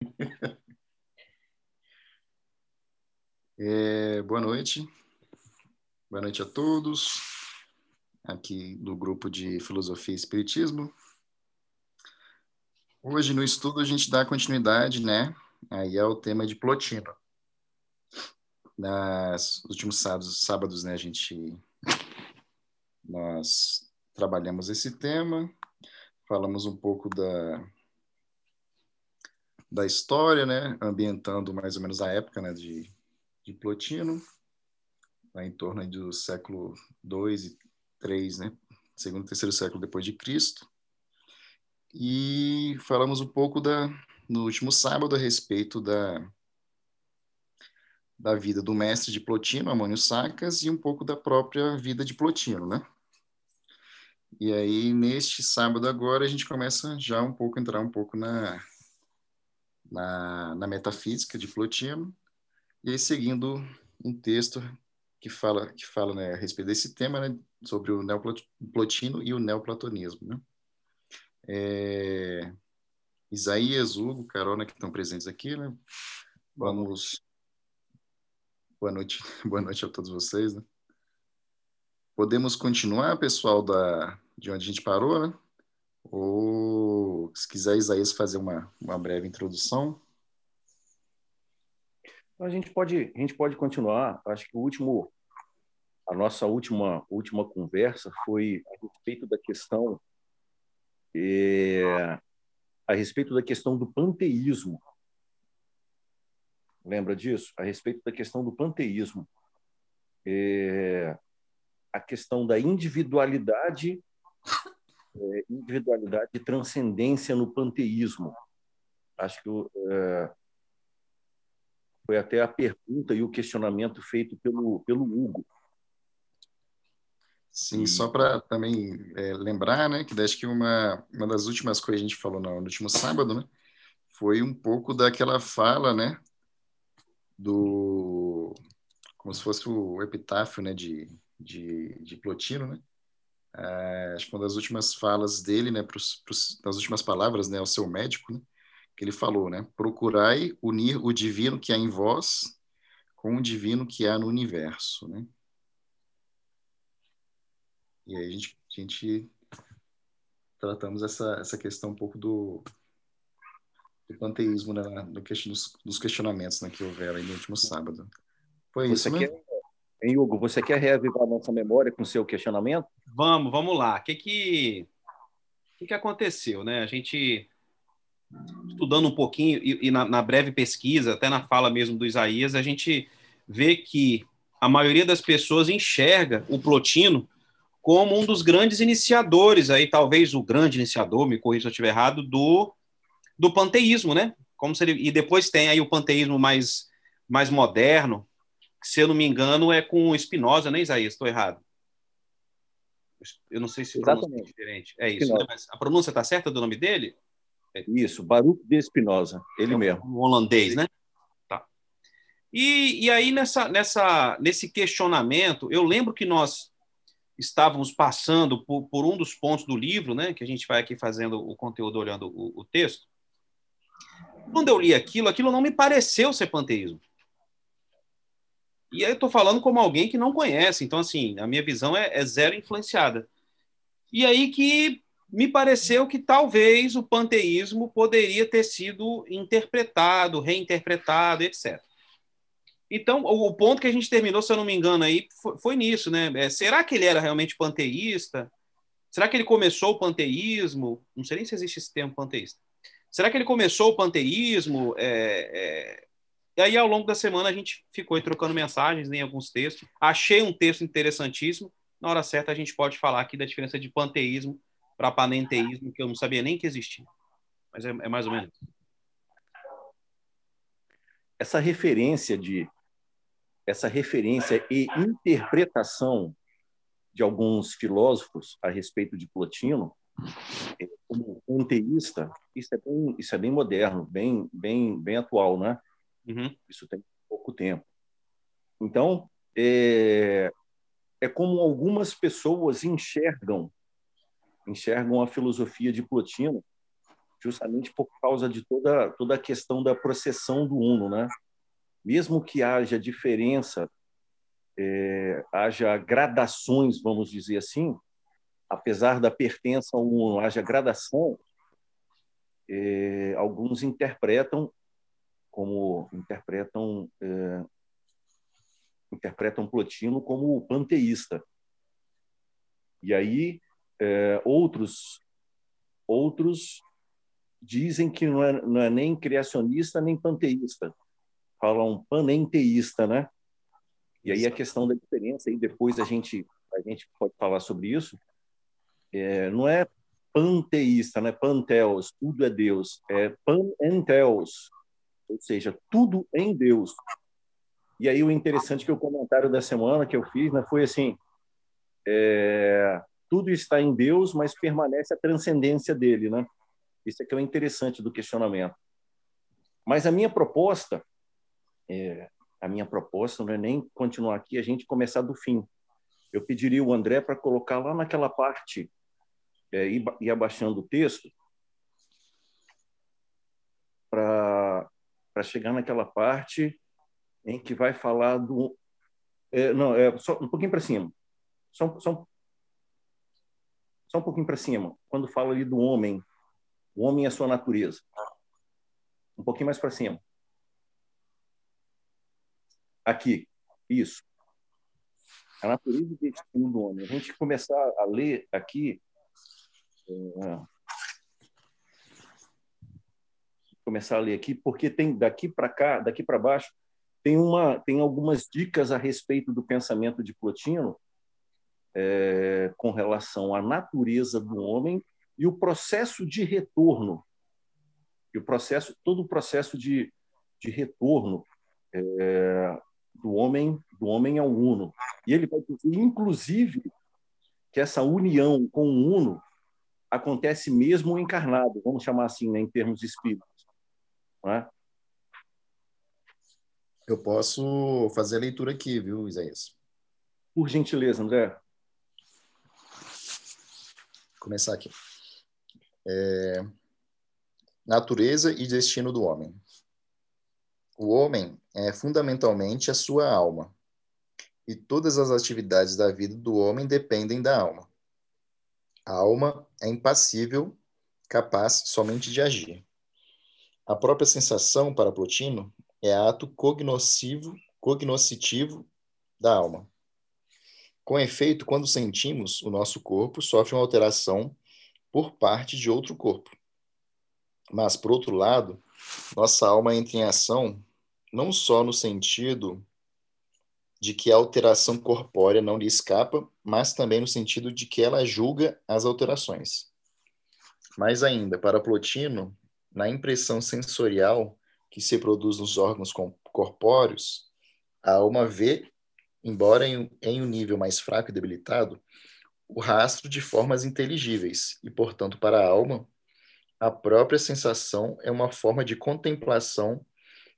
É, boa noite. Boa noite a todos. Aqui do grupo de Filosofia e Espiritismo. Hoje no estudo a gente dá continuidade, né? Aí é o tema de Plotino. Nos últimos sábados, sábados, né, a gente nós trabalhamos esse tema, falamos um pouco da da história, né, ambientando mais ou menos a época, né, de, de Plotino, lá em torno do século 2 e 3, né, segundo e terceiro século depois de Cristo. E falamos um pouco da no último sábado a respeito da da vida do mestre de Plotino, Amônio Sacas, e um pouco da própria vida de Plotino, né? E aí, neste sábado agora, a gente começa já um pouco, entrar um pouco na, na, na metafísica de Plotino, e aí seguindo um texto que fala, que fala né, a respeito desse tema, né, sobre o neoplotino e o neoplatonismo. Né? É, Isaías, Hugo, Carona, que estão presentes aqui, né? Vamos Boa noite, boa noite a todos vocês. Né? Podemos continuar, pessoal, da, de onde a gente parou, né? Ou se quiser, Isaías, fazer uma, uma breve introdução. A gente pode, a gente pode continuar. Acho que o último, a nossa última, última conversa foi a respeito da questão é, a respeito da questão do panteísmo lembra disso? A respeito da questão do panteísmo. É, a questão da individualidade, é, individualidade e transcendência no panteísmo. Acho que é, foi até a pergunta e o questionamento feito pelo, pelo Hugo. Sim, e... só para também é, lembrar, né, que acho que uma, uma das últimas coisas que a gente falou no, no último sábado, né, foi um pouco daquela fala, né, do como se fosse o epitáfio né, de, de, de Plotino, né? É, acho que uma das últimas falas dele, né, pros, pros, das últimas palavras, né, ao seu médico, né, que ele falou, né, procurai unir o divino que há em vós com o divino que há no universo, né? E aí a gente, a gente tratamos essa, essa questão um pouco do, do panteísmo né, question, nos, questionamentos né, que houveram no último sábado. Foi você isso, quer, né? Hein, Hugo, você quer reavivar a nossa memória com o seu questionamento? Vamos, vamos lá. O que que, que, que aconteceu? Né? A gente, estudando um pouquinho, e, e na, na breve pesquisa, até na fala mesmo do Isaías, a gente vê que a maioria das pessoas enxerga o Plotino como um dos grandes iniciadores, aí talvez o grande iniciador, me corrija se eu estiver errado, do do panteísmo, né? Como ele, e depois tem aí o panteísmo mais, mais moderno, se eu não me engano, é com Spinoza, né, Isaías? Estou errado. Eu não sei se pronúncia é diferente. É isso, né? A pronúncia está certa do nome dele? É. Isso, Baruch de Spinoza, ele é mesmo. Um holandês, né? Tá. E, e aí, nessa, nessa, nesse questionamento, eu lembro que nós estávamos passando por, por, um dos pontos do livro, né, que a gente vai aqui fazendo o conteúdo olhando o, o texto, quando eu li aquilo, aquilo não me pareceu ser panteísmo. E aí eu estou falando como alguém que não conhece, então, assim, a minha visão é, é zero influenciada. E aí que me pareceu que talvez o panteísmo poderia ter sido interpretado, reinterpretado, etc. Então, o, ponto que a gente terminou, se eu não me engano, aí foi, foi nisso, né? É, será que ele era realmente panteísta? Será que ele começou o panteísmo? Não sei nem se existe esse termo panteísta. Será que ele começou o panteísmo? É, é... E aí, ao longo da semana, a gente ficou trocando mensagens em alguns textos. Achei um texto interessantíssimo. Na hora certa, a gente pode falar aqui da diferença de panteísmo para panenteísmo, que eu não sabia nem que existia. Mas é, é mais ou menos. Essa referência de essa referência e interpretação de alguns filósofos a respeito de Plotino como panteísta, isso é bem, isso é bem moderno, bem, bem, bem atual, né? Uhum. Isso tem pouco tempo. Então, é, é como algumas pessoas enxergam, enxergam a filosofia de Plotino justamente por causa de toda, toda a questão da processão do uno. Né? Mesmo que haja diferença, é, haja gradações, vamos dizer assim, apesar da pertença ao uno, haja gradação, é, alguns interpretam como interpretam é, interpretam Plotino como panteísta. E aí é, outros outros dizem que não é, não é nem criacionista nem panteísta, falam panenteísta, né? E aí a questão da diferença, e depois a gente a gente pode falar sobre isso, é, não é panteísta, né? Panteos, tudo é Deus, é panenteos, ou seja, tudo em Deus. E aí o interessante é que o comentário da semana que eu fiz né, foi assim, é, tudo está em Deus, mas permanece a transcendência dele, né? Isso é que é o interessante do questionamento. Mas a minha proposta, é, a minha proposta não é nem continuar aqui, a gente começar do fim. Eu pediria o André para colocar lá naquela parte é, e abaixando o texto para chegar naquela parte em que vai falar do é, não é só um pouquinho para cima. Só, só, só um pouquinho para cima quando fala ali do homem. O homem e a sua natureza. Um pouquinho mais para cima. Aqui. Isso. A natureza e destino do homem. A gente começar a ler aqui é, começar a ler aqui, porque tem daqui para cá, daqui para baixo, tem uma tem algumas dicas a respeito do pensamento de Plotino é, com relação à natureza do homem e o processo de retorno e o processo todo o processo de, de retorno é, do homem do homem ao uno e ele vai dizer inclusive que essa união com o uno acontece mesmo encarnado, vamos chamar assim, né, em termos espíritos. Não é? Eu posso fazer a leitura aqui, viu, Isaías? Por gentileza, André. Vou começar aqui. É... Natureza e destino do homem. O homem é fundamentalmente a sua alma, e todas as atividades da vida do homem dependem da alma. A alma é impassível, capaz somente de agir. A própria sensação, para Plotino, é ato cognoscivo, cognoscitivo da alma. Com efeito, quando sentimos, o nosso corpo sofre uma alteração por parte de outro corpo. Mas, por outro lado, nossa alma entra em ação não só no sentido de que a alteração corpórea não lhe escapa, mas também no sentido de que ela julga as alterações. Mais ainda, para Plotino, na impressão sensorial que se produz nos órgãos corpóreos, a alma vê, embora em, em um nível mais fraco e debilitado, o rastro de formas inteligíveis, e, portanto, para a alma, a própria sensação é uma forma de contemplação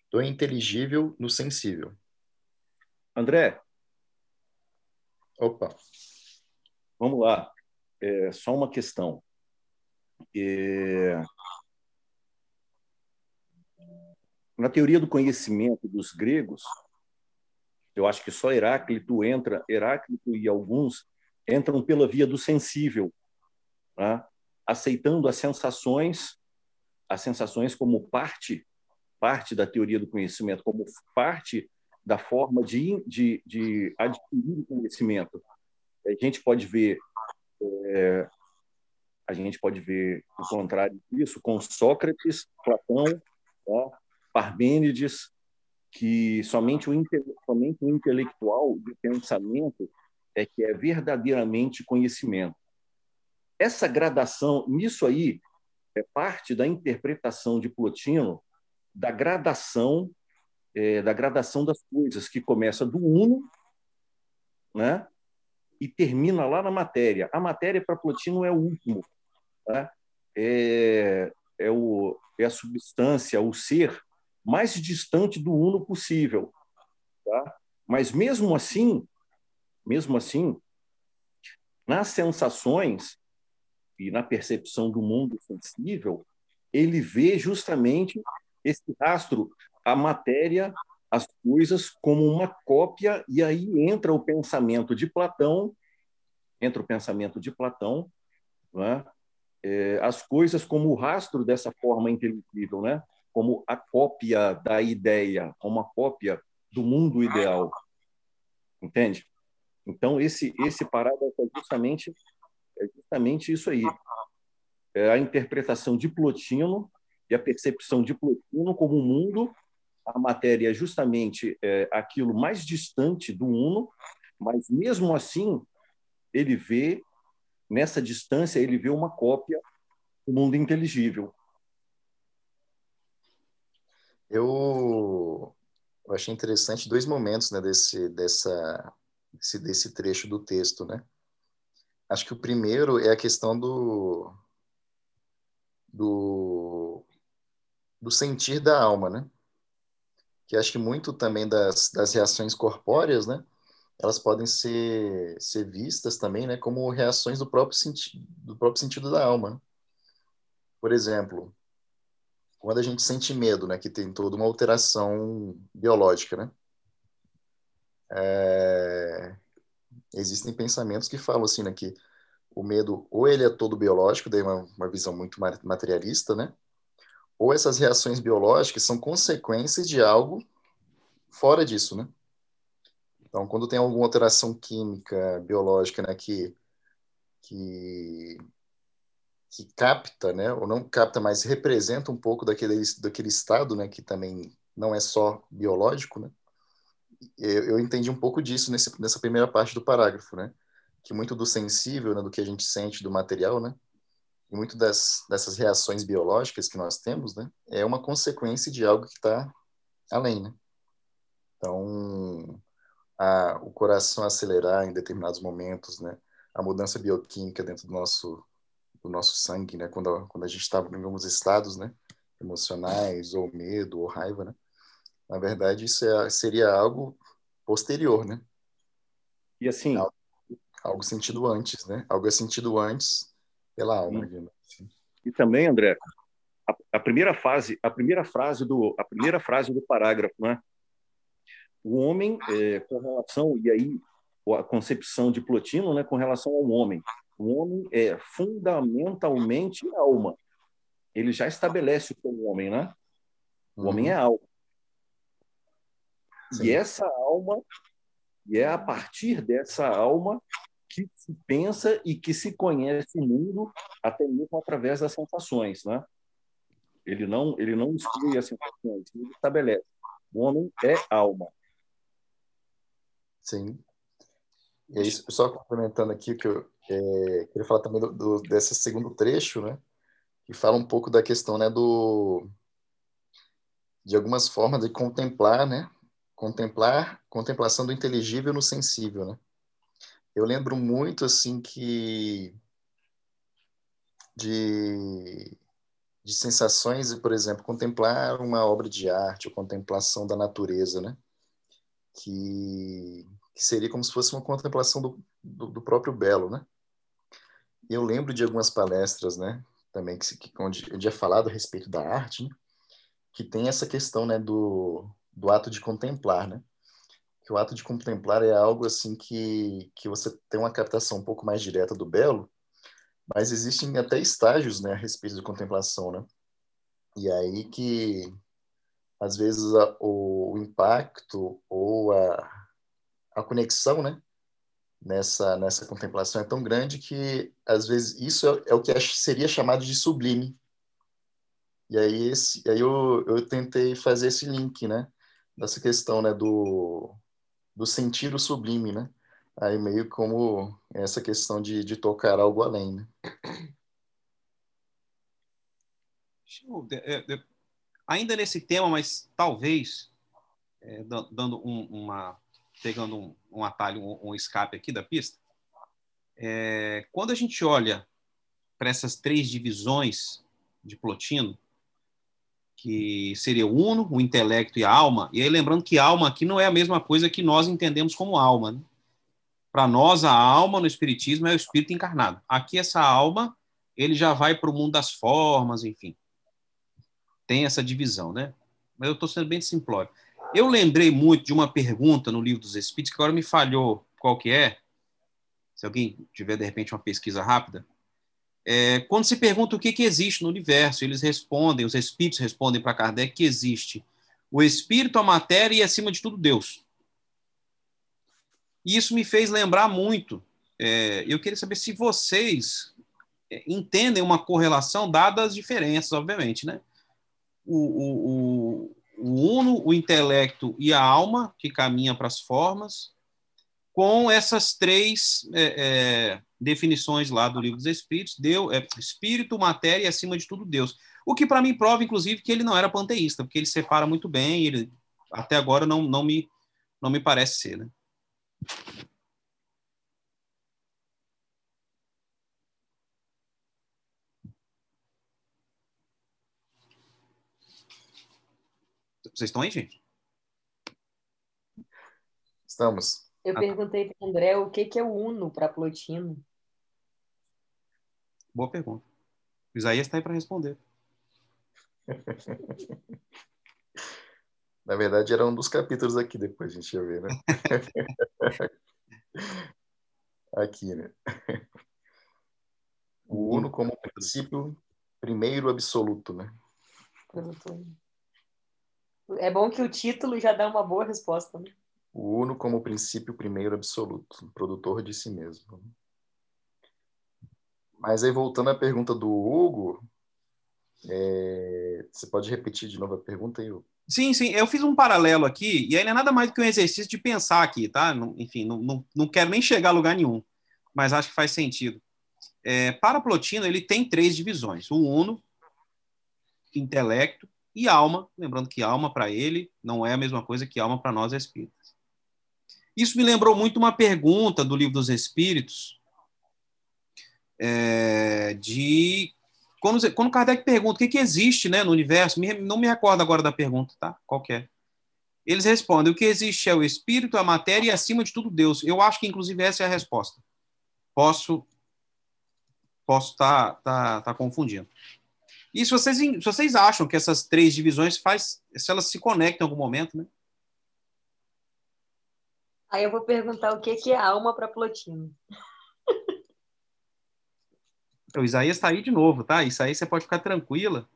do inteligível no sensível. André. Opa. Vamos lá. É, só uma questão. É... Na teoria do conhecimento dos gregos, eu acho que só Heráclito entra, Heráclito e alguns entram pela via do sensível, né? aceitando as sensações, as sensações como parte, parte da teoria do conhecimento, como parte da forma de, de, de adquirir conhecimento. A gente pode ver é, a gente pode ver o contrário disso com Sócrates, Platão, né, Parmênides, que somente o, somente o intelectual de pensamento é que é verdadeiramente conhecimento. Essa gradação, nisso aí, é parte da interpretação de Plotino da gradação é, da gradação das coisas, que começa do uno né, e termina lá na matéria. A matéria para Plotino é o último. Né? É, é, o, é a substância, o ser mais distante do uno possível. Tá? Mas mesmo assim, mesmo assim, nas sensações e na percepção do mundo sensível, ele vê justamente esse rastro, a matéria, as coisas como uma cópia, e aí entra o pensamento de Platão, entra o pensamento de Platão, né? é, as coisas como o rastro dessa forma inteligível, né? Como a cópia da ideia, como a cópia do mundo ideal. Entende? Então, esse, esse parágrafo é justamente, é justamente isso aí. É a interpretação de Plotino e a percepção de Plotino como o um mundo, a matéria é justamente é, aquilo mais distante do uno, mas mesmo assim ele vê nessa distância ele vê uma cópia do mundo inteligível. Eu, eu achei interessante dois momentos né, desse, dessa, desse, desse trecho do texto. Né? Acho que o primeiro é a questão do, do, do sentir da alma, né? que acho que muito também das, das reações corpóreas, né? elas podem ser, ser vistas também né, como reações do próprio, senti do próprio sentido da alma. Né? Por exemplo, quando a gente sente medo, né, que tem toda uma alteração biológica, né? É... Existem pensamentos que falam assim, né, que o medo ou ele é todo biológico, daí uma, uma visão muito materialista, né? Ou essas reações biológicas são consequências de algo fora disso, né? Então, quando tem alguma alteração química, biológica, né, que, que, que capta, né, ou não capta, mas representa um pouco daquele, daquele estado, né, que também não é só biológico, né, eu, eu entendi um pouco disso nesse, nessa primeira parte do parágrafo, né, que muito do sensível, né, do que a gente sente do material, né, e muito das, dessas reações biológicas que nós temos, né, é uma consequência de algo que está além, né. Então, a, o coração acelerar em determinados momentos, né? A mudança bioquímica dentro do nosso do nosso sangue, né? Quando quando a gente está em alguns estados, né? Emocionais ou medo ou raiva, né? Na verdade, isso é, seria algo posterior, né? E assim, algo, algo sentido antes, né? Algo é sentido antes pela alma. Assim. E também, André, a, a, primeira fase, a primeira frase do a primeira frase do parágrafo, né? o homem, é, com relação, e aí a concepção de Plotino, né, com relação ao homem. O homem é fundamentalmente alma. Ele já estabelece o homem, né? O uhum. homem é alma. Sim. E essa alma, e é a partir dessa alma que se pensa e que se conhece o mundo, até mesmo através das sensações, né? Ele não, ele não exclui as sensações, ele estabelece. O homem é alma. Sim. E aí, só complementando aqui, que eu é, queria falar também do, do, desse segundo trecho, né? Que fala um pouco da questão, né, do... De algumas formas de contemplar, né? Contemplar, contemplação do inteligível no sensível, né? Eu lembro muito, assim, que... De, de sensações, por exemplo, contemplar uma obra de arte, ou contemplação da natureza, né? Que que seria como se fosse uma contemplação do, do, do próprio belo, né? Eu lembro de algumas palestras, né, também que, que onde, onde é falado a respeito da arte, né? que tem essa questão, né, do, do ato de contemplar, né? Que o ato de contemplar é algo assim que que você tem uma captação um pouco mais direta do belo, mas existem até estágios, né, a respeito de contemplação, né? E aí que às vezes a, o, o impacto ou a a conexão, né? Nessa, nessa contemplação é tão grande que, às vezes, isso é, é o que seria chamado de sublime. E aí, esse, aí eu, eu tentei fazer esse link, né? Dessa questão, né? Do, do sentir o sublime, né? Aí meio como essa questão de, de tocar algo além, né? É, ainda nesse tema, mas talvez é, dando um, uma pegando um, um atalho, um, um, escape aqui da pista, é, quando a gente olha para essas três divisões de Plotino, que seria o uno, o intelecto e a alma, e aí lembrando que alma aqui não é a mesma coisa que nós entendemos como alma. Né? Para nós, a alma no Espiritismo é o espírito encarnado. Aqui, essa alma, ele já vai para o mundo das formas, enfim. tem essa divisão, né? Mas eu estou sendo bem simplório. Eu lembrei muito de uma pergunta no livro dos Espíritos, que agora me falhou qual que é, se alguém tiver, de repente, uma pesquisa rápida. É, quando se pergunta o que, que existe no universo, eles respondem, os Espíritos respondem para Kardec que existe o Espírito, a matéria e, acima de tudo, Deus. E isso me fez lembrar muito. É, eu queria saber se vocês é, entendem uma correlação, dadas as diferenças, obviamente, né? O, o, o, o uno, o intelecto e a alma, que caminha para as formas, com essas três é, é, definições lá do livro dos Espíritos, Deus, é, espírito, matéria e, acima de tudo, Deus. O que para mim prova, inclusive, que ele não era panteísta, porque ele separa muito bem, ele até agora não, não, me, não me parece ser. Né? Vocês estão aí, gente? Estamos. Eu ah, perguntei para o André o que, que é o Uno para Plotino. Boa pergunta. O Isaías está aí para responder. Na verdade, era um dos capítulos aqui, depois a gente ia ver, né? aqui, né? O Uno como princípio primeiro absoluto, né? É bom que o título já dá uma boa resposta, né? O Uno como princípio primeiro absoluto, produtor de si mesmo. Mas aí, voltando à pergunta do Hugo, é... você pode repetir de novo a pergunta aí, Hugo? Sim, sim, eu fiz um paralelo aqui, e aí não é nada mais do que um exercício de pensar aqui, tá? Enfim, não, não, não quero nem chegar a lugar nenhum, mas acho que faz sentido. É, para Plotino, ele tem três divisões: o uno, intelecto e alma. Lembrando que alma para ele não é a mesma coisa que alma para nós espíritas. Isso me lembrou muito uma pergunta do Livro dos Espíritos, é, de quando, quando Kardec pergunta o que, que existe né, no universo, me, não me recordo agora da pergunta, tá? Qual é? Eles respondem: o que existe é o espírito, a matéria e, acima de tudo, Deus. Eu acho que, inclusive, essa é a resposta. Posso posso estar tá, tá, tá confundindo. E se vocês, se vocês acham que essas três divisões faz, se elas se conectam em algum momento, né? Aí eu vou perguntar o que, que é alma para Plotino. O Isaías está aí de novo, tá? Isso aí você pode ficar tranquila,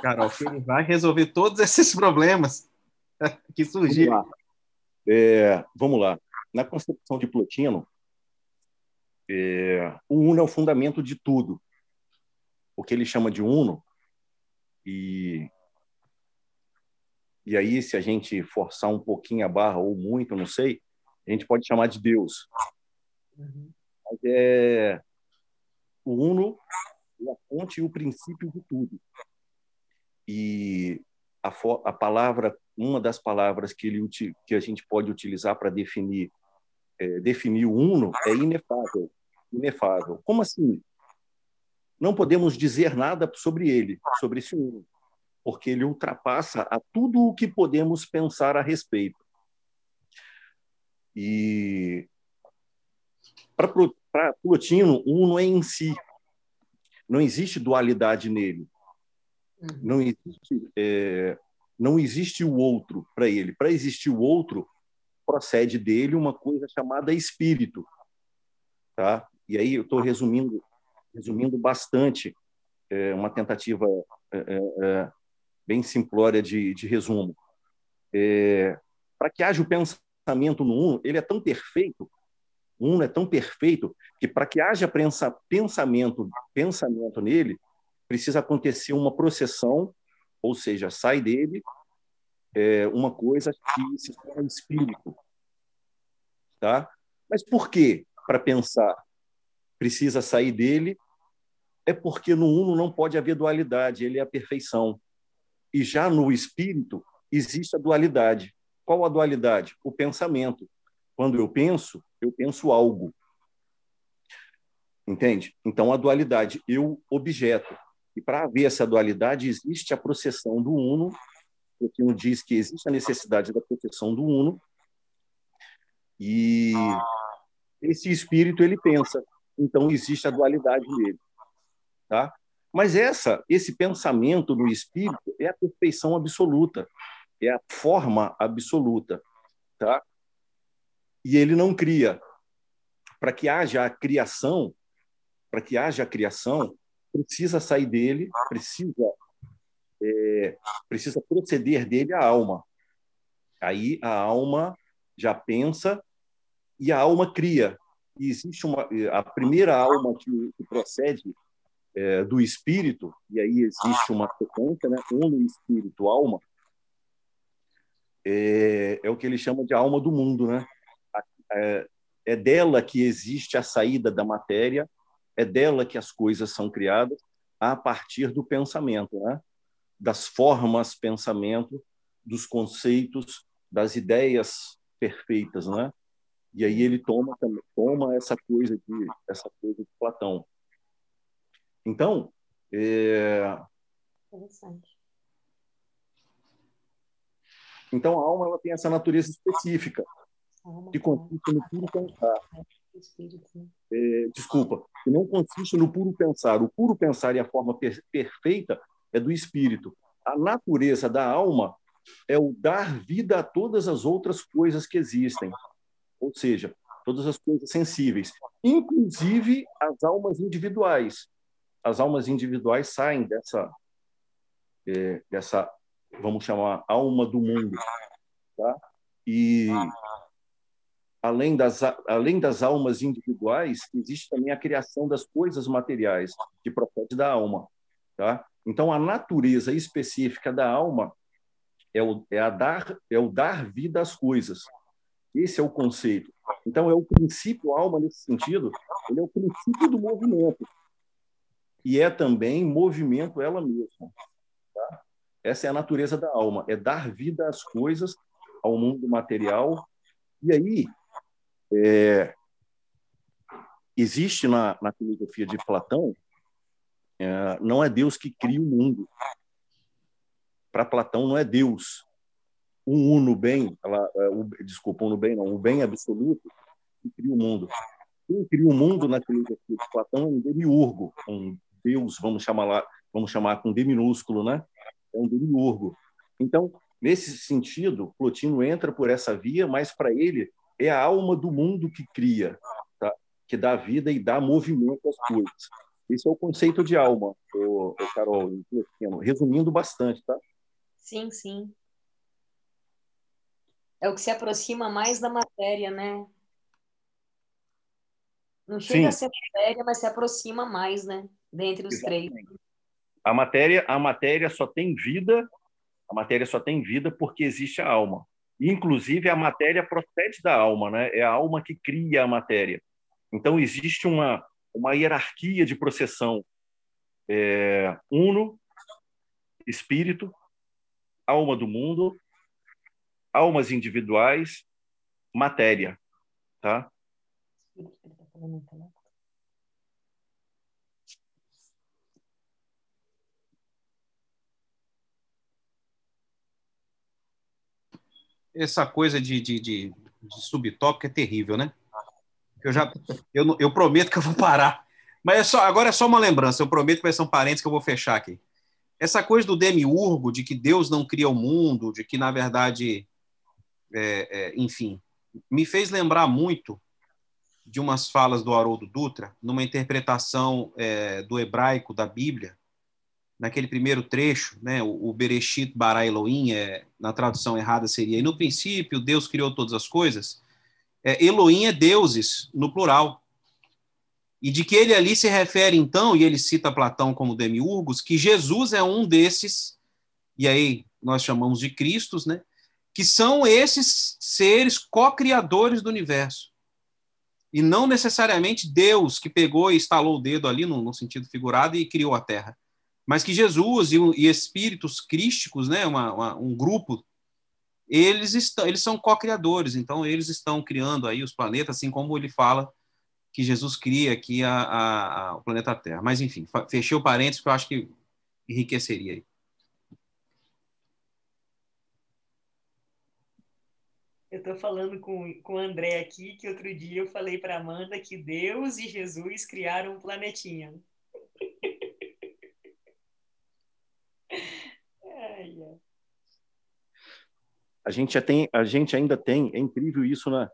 Carol, que ele vai resolver todos esses problemas que surgiram. Vamos lá. É, vamos lá. Na concepção de Plotino, é, o uno é o fundamento de tudo. O que ele chama de uno, e e aí, se a gente forçar um pouquinho a barra, ou muito, não sei, a gente pode chamar de Deus. Uhum. Mas é o Uno é a fonte e o princípio de tudo. E a, a palavra, uma das palavras que, ele, que a gente pode utilizar para definir, é, definir o Uno é inefável. Inefável. Como assim? Não podemos dizer nada sobre ele, sobre esse Uno porque ele ultrapassa a tudo o que podemos pensar a respeito. E para Plotino, o uno é em si. Não existe dualidade nele. Uhum. Não existe, é, não existe o outro para ele. Para existir o outro, procede dele uma coisa chamada espírito. Tá? E aí eu estou resumindo, resumindo bastante é, uma tentativa é, é, é bem simplória de, de resumo. É, Para que haja o pensamento no Uno, ele é tão perfeito, o Uno é tão perfeito, que para que haja pensamento, pensamento nele, precisa acontecer uma processão, ou seja, sai dele uma coisa que se chama espírito. Tá? Mas por que, para pensar, precisa sair dele? É porque no Uno não pode haver dualidade, ele é a perfeição. E já no espírito existe a dualidade. Qual a dualidade? O pensamento. Quando eu penso, eu penso algo. Entende? Então, a dualidade, eu objeto. E para haver essa dualidade, existe a processão do uno, porque um diz que existe a necessidade da processão do uno, e esse espírito ele pensa. Então, existe a dualidade nele. Tá? Mas essa, esse pensamento no espírito é a perfeição absoluta, é a forma absoluta, tá? E ele não cria. Para que haja a criação, para que haja a criação, precisa sair dele, precisa é, precisa proceder dele a alma. Aí a alma já pensa e a alma cria. E existe uma a primeira alma que, que procede é, do espírito e aí existe uma sequência, né? Uno espírito, alma. É, é o que ele chama de alma do mundo, né? É, é dela que existe a saída da matéria, é dela que as coisas são criadas a partir do pensamento, né? das formas pensamento, dos conceitos, das ideias perfeitas, né? E aí ele toma toma essa coisa de essa coisa de Platão. Então, é... interessante. Então a alma ela tem essa natureza específica que consiste no puro pensar. É, desculpa, que não consiste no puro pensar. O puro pensar e a forma per perfeita é do espírito. A natureza da alma é o dar vida a todas as outras coisas que existem, ou seja, todas as coisas sensíveis, inclusive as almas individuais. As almas individuais saem dessa, é, dessa vamos chamar, alma do mundo, tá? E além das, além das almas individuais, existe também a criação das coisas materiais, que procede da alma. Tá? Então, a natureza específica da alma é o, é, a dar, é o dar vida às coisas. Esse é o conceito. Então, é o princípio alma, nesse sentido, ele é o princípio do movimento. E é também movimento ela mesma. Tá? Essa é a natureza da alma, é dar vida às coisas, ao mundo material. E aí, é, existe na, na filosofia de Platão, é, não é Deus que cria o mundo. Para Platão, não é Deus. Um uno bem, ela, é, o, desculpa, uno bem não, o bem absoluto que cria o mundo. Quem cria o mundo na filosofia de Platão é um demiurgo, um Deus, vamos chamar lá, vamos chamar com D minúsculo, né? É um demiurgo. Então, nesse sentido, Plotino entra por essa via, mas para ele é a alma do mundo que cria, tá? que dá vida e dá movimento às coisas. Esse é o conceito de alma, o, o Carol, resumindo bastante, tá? Sim, sim. É o que se aproxima mais da matéria, né? Não chega sim. a ser matéria, mas se aproxima mais, né? Dentre os Exatamente. três. A matéria, a matéria só tem vida, a matéria só tem vida porque existe a alma. Inclusive, a matéria procede da alma, né? é a alma que cria a matéria. Então, existe uma, uma hierarquia de processão. É, uno, espírito, alma do mundo, almas individuais, matéria. Tá? Essa coisa de, de, de, de subtópico é terrível, né? Eu já eu, eu prometo que eu vou parar. Mas é só, agora é só uma lembrança, eu prometo que vai ser um parênteses que eu vou fechar aqui. Essa coisa do demiurgo, de que Deus não cria o mundo, de que, na verdade, é, é, enfim, me fez lembrar muito de umas falas do Haroldo Dutra, numa interpretação é, do hebraico da Bíblia, naquele primeiro trecho, né, o, Bereshit bara Elohim, é, na tradução errada seria, e no princípio Deus criou todas as coisas, é, Elohim é deuses, no plural. E de que ele ali se refere, então, e ele cita Platão como demiurgos, que Jesus é um desses, e aí nós chamamos de Cristos, né, que são esses seres co-criadores do universo. E não necessariamente Deus que pegou e instalou o dedo ali, no, no sentido figurado, e criou a Terra mas que Jesus e, e espíritos crísticos, né, uma, uma, um grupo, eles estão, eles são co-criadores, então eles estão criando aí os planetas, assim como ele fala que Jesus cria aqui a, a, a, o planeta Terra. Mas enfim, fechei o parênteses que eu acho que enriqueceria aí. Eu estou falando com, com o André aqui, que outro dia eu falei para Amanda que Deus e Jesus criaram um planetinha. A gente já tem, a gente ainda tem, é incrível isso, né?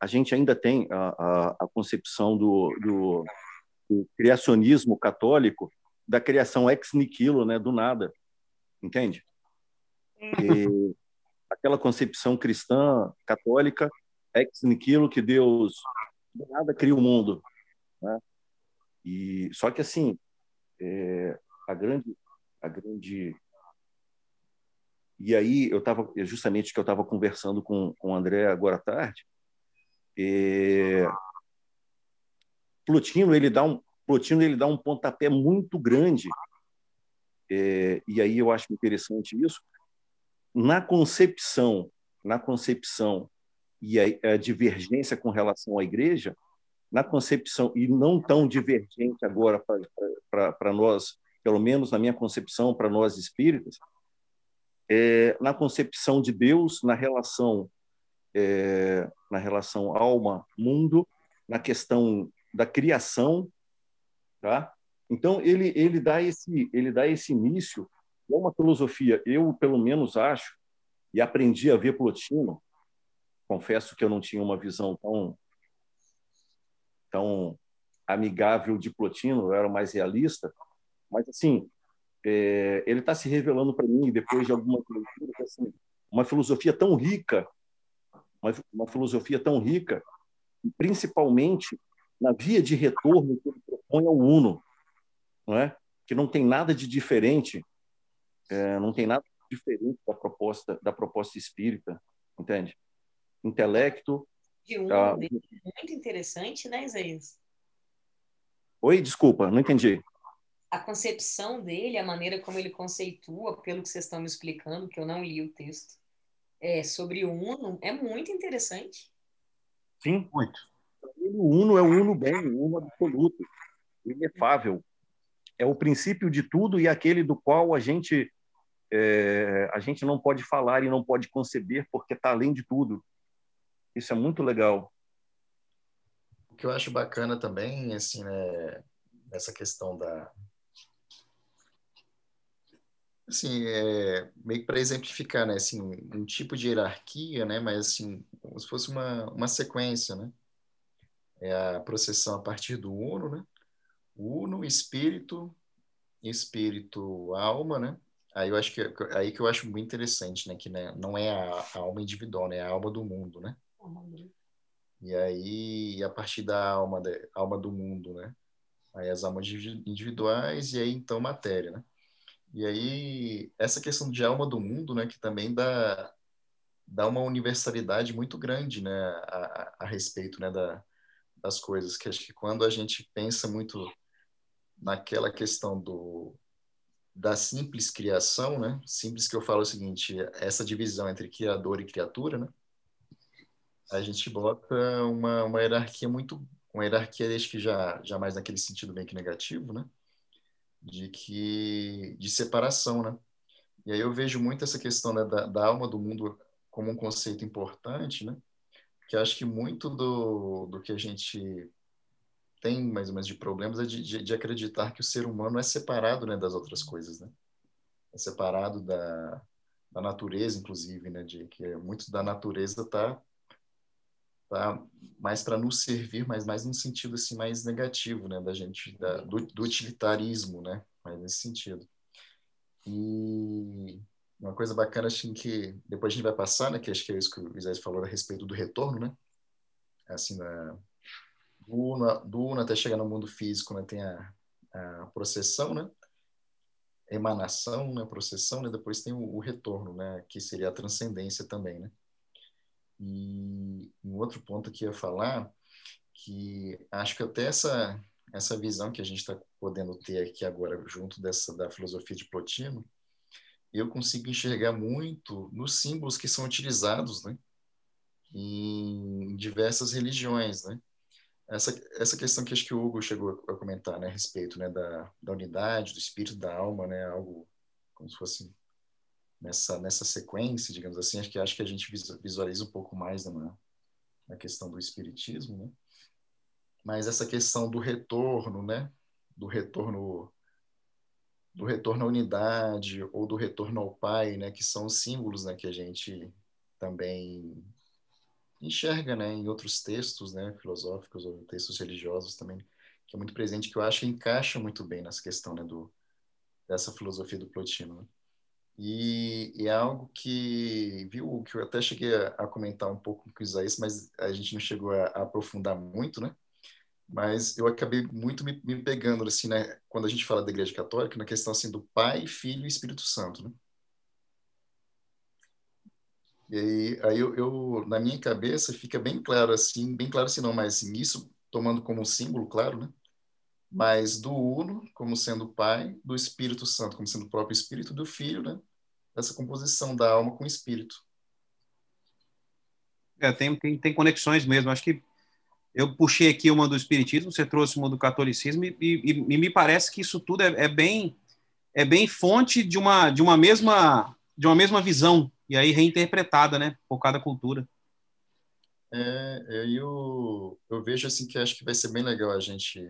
A gente ainda tem a, a, a concepção do, do, do, criacionismo católico da criação ex nihilo, né? Do nada, entende? E aquela concepção cristã católica ex nihilo que Deus do nada cria o mundo, né? E só que assim, é, a grande a grande e aí eu estava justamente que eu estava conversando com, com o André agora à tarde. É... Plotino ele dá um Plotino ele dá um pontapé muito grande é... e aí eu acho interessante isso na concepção na concepção e a, a divergência com relação à igreja na concepção e não tão divergente agora para nós pelo menos na minha concepção para nós espíritas é, na concepção de Deus, na relação é, na relação alma mundo, na questão da criação, tá? Então ele ele dá esse ele dá esse início é uma filosofia eu pelo menos acho e aprendi a ver Plotino. Confesso que eu não tinha uma visão tão tão amigável de Plotino, eu era mais realista, mas assim é, ele está se revelando para mim depois de alguma assim, uma filosofia tão rica, uma, uma, filosofia tão rica, principalmente na via de retorno que ele propõe ao Uno, não é? Que não tem nada de diferente, é, não tem nada de diferente da proposta da proposta espírita, entende? Intelecto. De Uno, ah, muito interessante, né, Isaías? Oi, desculpa, não entendi a concepção dele, a maneira como ele conceitua, pelo que vocês estão me explicando, que eu não li o texto, é, sobre o Uno, é muito interessante. Sim, muito. O Uno é o Uno bem, o Uno absoluto, inefável. É o princípio de tudo e aquele do qual a gente é, a gente não pode falar e não pode conceber porque está além de tudo. Isso é muito legal. O que eu acho bacana também, assim, né, essa questão da, assim, é, meio para exemplificar, né, assim, um tipo de hierarquia, né, mas assim, como se fosse uma, uma sequência, né, é a processão a partir do uno, né, uno, espírito, espírito, alma, né, aí eu acho que, aí que eu acho muito interessante, né, que né, não é a, a alma individual, né, é a alma do mundo, né, e aí, a partir da alma, da alma do mundo, né, aí as almas individuais e aí então matéria, né, e aí, essa questão de alma do mundo, né, que também dá, dá uma universalidade muito grande, né, a, a respeito, né, da, das coisas, que acho que quando a gente pensa muito naquela questão do da simples criação, né, simples que eu falo o seguinte, essa divisão entre criador e criatura, né, a gente bota uma, uma hierarquia muito, uma hierarquia, acho que já, já mais naquele sentido bem que negativo, né, de que de separação, né? E aí eu vejo muito essa questão né, da, da, alma do mundo como um conceito importante, né? Que acho que muito do, do que a gente tem mais ou menos de problemas é de, de, de acreditar que o ser humano é separado né, das outras coisas, né? É separado da, da natureza, inclusive, né? De que muito da natureza está tá mais para nos servir, mas mais no sentido assim mais negativo, né, da gente da, do, do, utilitarismo, né, mais nesse sentido. E uma coisa bacana assim que depois a gente vai passar, né, que acho que é isso que o Isaías falou a respeito do retorno, né, assim do Uno, do até chegar no mundo físico, né, tem a, a processão, né, emanação, né, processão, né, depois tem o, o retorno, né, que seria a transcendência também, né. E um outro ponto que eu ia falar, que acho que até essa, essa visão que a gente está podendo ter aqui agora, junto dessa da filosofia de Plotino, eu consigo enxergar muito nos símbolos que são utilizados né, em diversas religiões. Né? Essa, essa questão que acho que o Hugo chegou a comentar né, a respeito né, da, da unidade, do espírito, da alma, né, algo como se fosse nessa, nessa sequência, digamos assim, acho que, acho que a gente visualiza um pouco mais na, na questão do espiritismo, né? Mas essa questão do retorno, né? Do retorno do retorno à unidade ou do retorno ao Pai, né? Que são os símbolos, né? Que a gente também enxerga, né, em outros textos, né, filosóficos ou textos religiosos também, que é muito presente, que eu acho que encaixa muito bem nessa questão, né, do dessa filosofia do Plotino. Né? E, e, é algo que, viu, que eu até cheguei a, a, comentar um pouco com o Isaías, mas a gente não chegou a, a, aprofundar muito, né? Mas eu acabei muito me, me, pegando, assim, né? Quando a gente fala da Igreja Católica, na questão, assim, do Pai, Filho e Espírito Santo, né? E aí, aí eu, eu, na minha cabeça, fica bem claro, assim, bem claro assim, não, mas assim, isso tomando como símbolo, claro, né? Mas do Uno, como sendo o Pai, do Espírito Santo, como sendo o próprio Espírito, do Filho, né? Essa composição da alma com o Espírito. É, tem, tem, tem conexões mesmo. Acho que eu puxei aqui uma do Espiritismo, você trouxe uma do Catolicismo, e, e, e me parece que isso tudo é, é, bem é bem fonte de uma, de uma mesma de uma mesma visão e aí reinterpretada, né, por cada cultura. É, eu, eu vejo assim que acho que vai ser bem legal a gente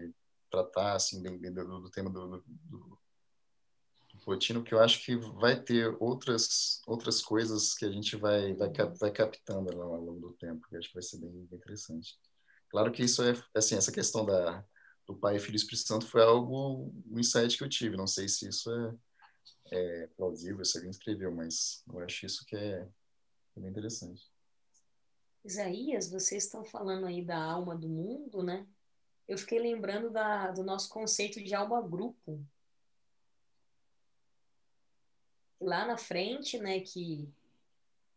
tratar assim bem do, do, tema do, do, do Plotino, que eu acho que vai ter outras outras coisas que a gente vai vai, vai captando ao longo do tempo, que acho que vai ser bem, bem interessante. Claro que isso é assim essa questão da do Pai, Filho e Espírito Santo foi algo um insight que eu tive. Não sei se isso é é, plausível, se alguém escreveu, mas eu acho isso que é, é bem interessante. Isaías, vocês estão falando aí da alma do mundo, né? Eu fiquei lembrando da, do nosso conceito de alma-grupo. Lá na frente, né, que,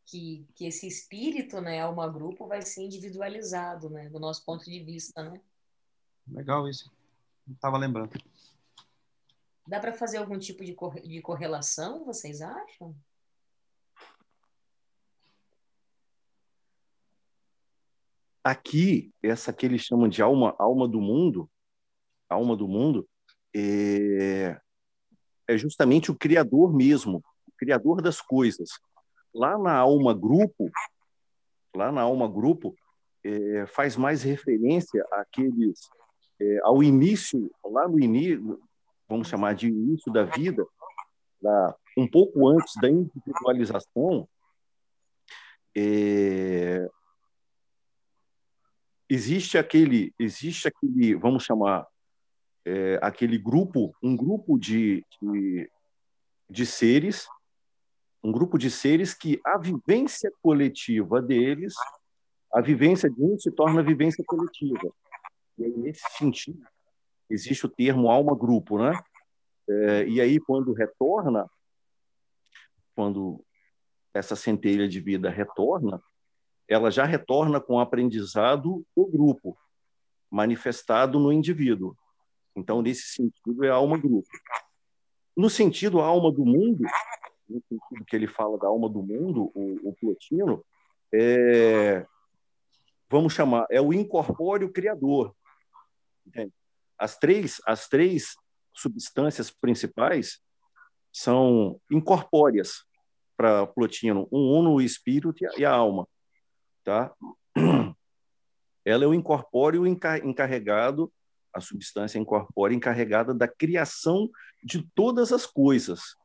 que, que esse espírito, né, alma-grupo, vai ser individualizado, né, do nosso ponto de vista, né? Legal isso. Não estava lembrando. Dá para fazer algum tipo de, de correlação, vocês acham? Aqui, essa que eles chamam de alma, alma do mundo, alma do mundo, é, é justamente o criador mesmo, o criador das coisas. Lá na alma grupo, lá na alma grupo, é, faz mais referência àqueles é, ao início, lá no início, vamos chamar de início da vida, da, um pouco antes da individualização, é, existe aquele, existe aquele, vamos chamar, é, aquele grupo, um grupo de, de, de seres, um grupo de seres que a vivência coletiva deles, a vivência de um se torna vivência coletiva. E aí, nesse sentido, existe o termo alma-grupo, né? É, e aí, quando retorna, quando essa centelha de vida retorna, ela já retorna com o aprendizado do grupo, manifestado no indivíduo. Então, nesse sentido, é alma-grupo. No sentido alma do mundo, no sentido que ele fala da alma do mundo, o, o Plotino, é, vamos chamar, é o incorpóreo criador. Entende? As três, as três substâncias principais são incorpóreas para Plotino, um uno, o espírito e a alma, tá? Ela é o incorpóreo encarregado, a substância incorpórea encarregada da criação de todas as coisas,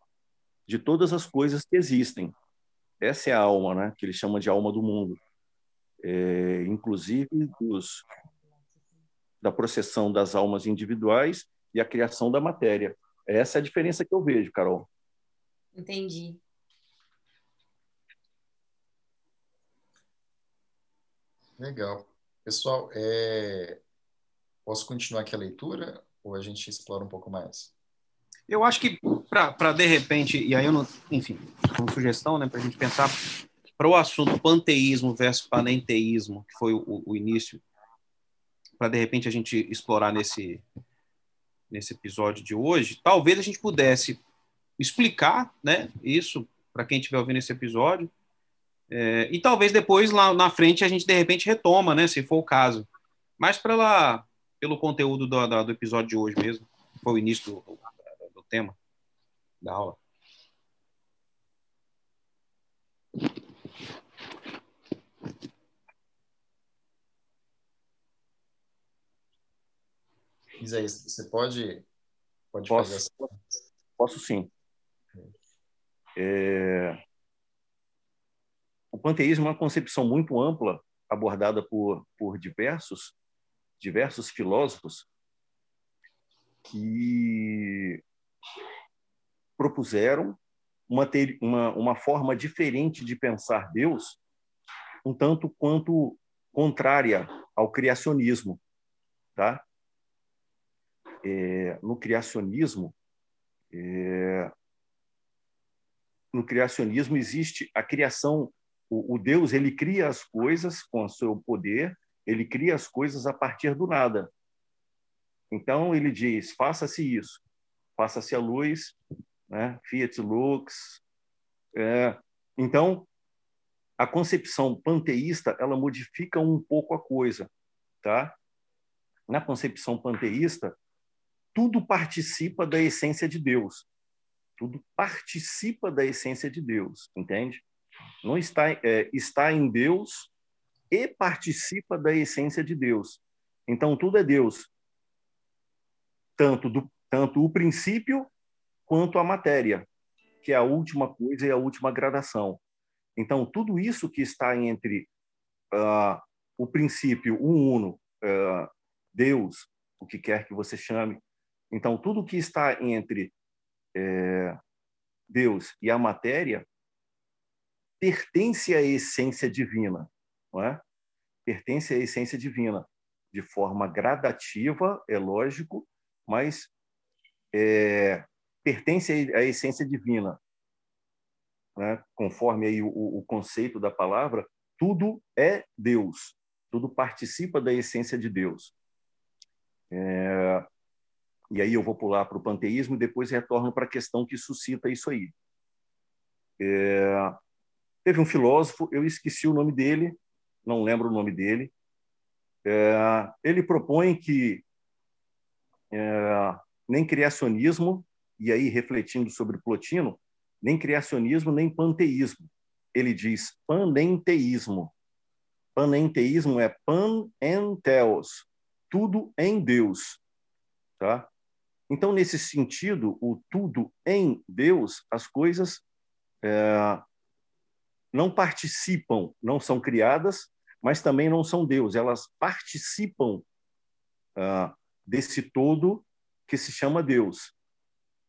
de todas as coisas que existem. Essa é a alma, né? Que ele chama de alma do mundo. É, inclusive dos da processão das almas individuais e a criação da matéria. Essa é a diferença que eu vejo, Carol. Entendi. Legal. Pessoal, é... posso continuar aqui a leitura ou a gente explora um pouco mais? Eu acho que para de repente, e aí eu não, enfim, uma sugestão, né, para a gente pensar para o assunto panteísmo versus panenteísmo, que foi o, o início para de repente a gente explorar nesse nesse episódio de hoje, talvez a gente pudesse explicar, né, isso para quem estiver ouvindo esse episódio, é, e talvez depois lá na frente a gente de repente retoma, né, se for o caso, mas pela pelo conteúdo do, do, do episódio de hoje mesmo, foi o início do, do tema da aula. Isaías, você pode, pode posso, fazer essa... Posso sim. É... o panteísmo é uma concepção muito ampla, abordada por, por diversos, diversos filósofos, que propuseram uma, uma, uma forma diferente de pensar Deus, um tanto quanto contrária ao criacionismo. Tá? É, no criacionismo, é, no criacionismo existe a criação, o, o, Deus ele cria as coisas com o seu poder, ele cria as coisas a partir do nada. Então ele diz: faça-se isso, faça-se a luz, né? Fiat Lux. É, então a concepção panteísta ela modifica um pouco a coisa, tá? Na concepção panteísta, tudo participa da essência de Deus. Tudo participa da essência de Deus, entende? Não está é, está em Deus e participa da essência de Deus. Então tudo é Deus, tanto do tanto o princípio quanto a matéria, que é a última coisa e a última gradação. Então tudo isso que está entre uh, o princípio, o uno, uh, Deus, o que quer que você chame, então, tudo que está entre é, Deus e a matéria pertence à essência divina, não é? Pertence à essência divina, de forma gradativa, é lógico, mas é, pertence à essência divina. Né? Conforme aí o, o conceito da palavra, tudo é Deus, tudo participa da essência de Deus. É, e aí eu vou pular para o panteísmo e depois retorno para a questão que suscita isso aí. É... Teve um filósofo, eu esqueci o nome dele, não lembro o nome dele. É... Ele propõe que é... nem criacionismo, e aí refletindo sobre Plotino, nem criacionismo, nem panteísmo. Ele diz panenteísmo. Panenteísmo é pan en theos, tudo em Deus. Tá? Então, nesse sentido, o tudo em Deus, as coisas é, não participam, não são criadas, mas também não são Deus. Elas participam é, desse todo que se chama Deus,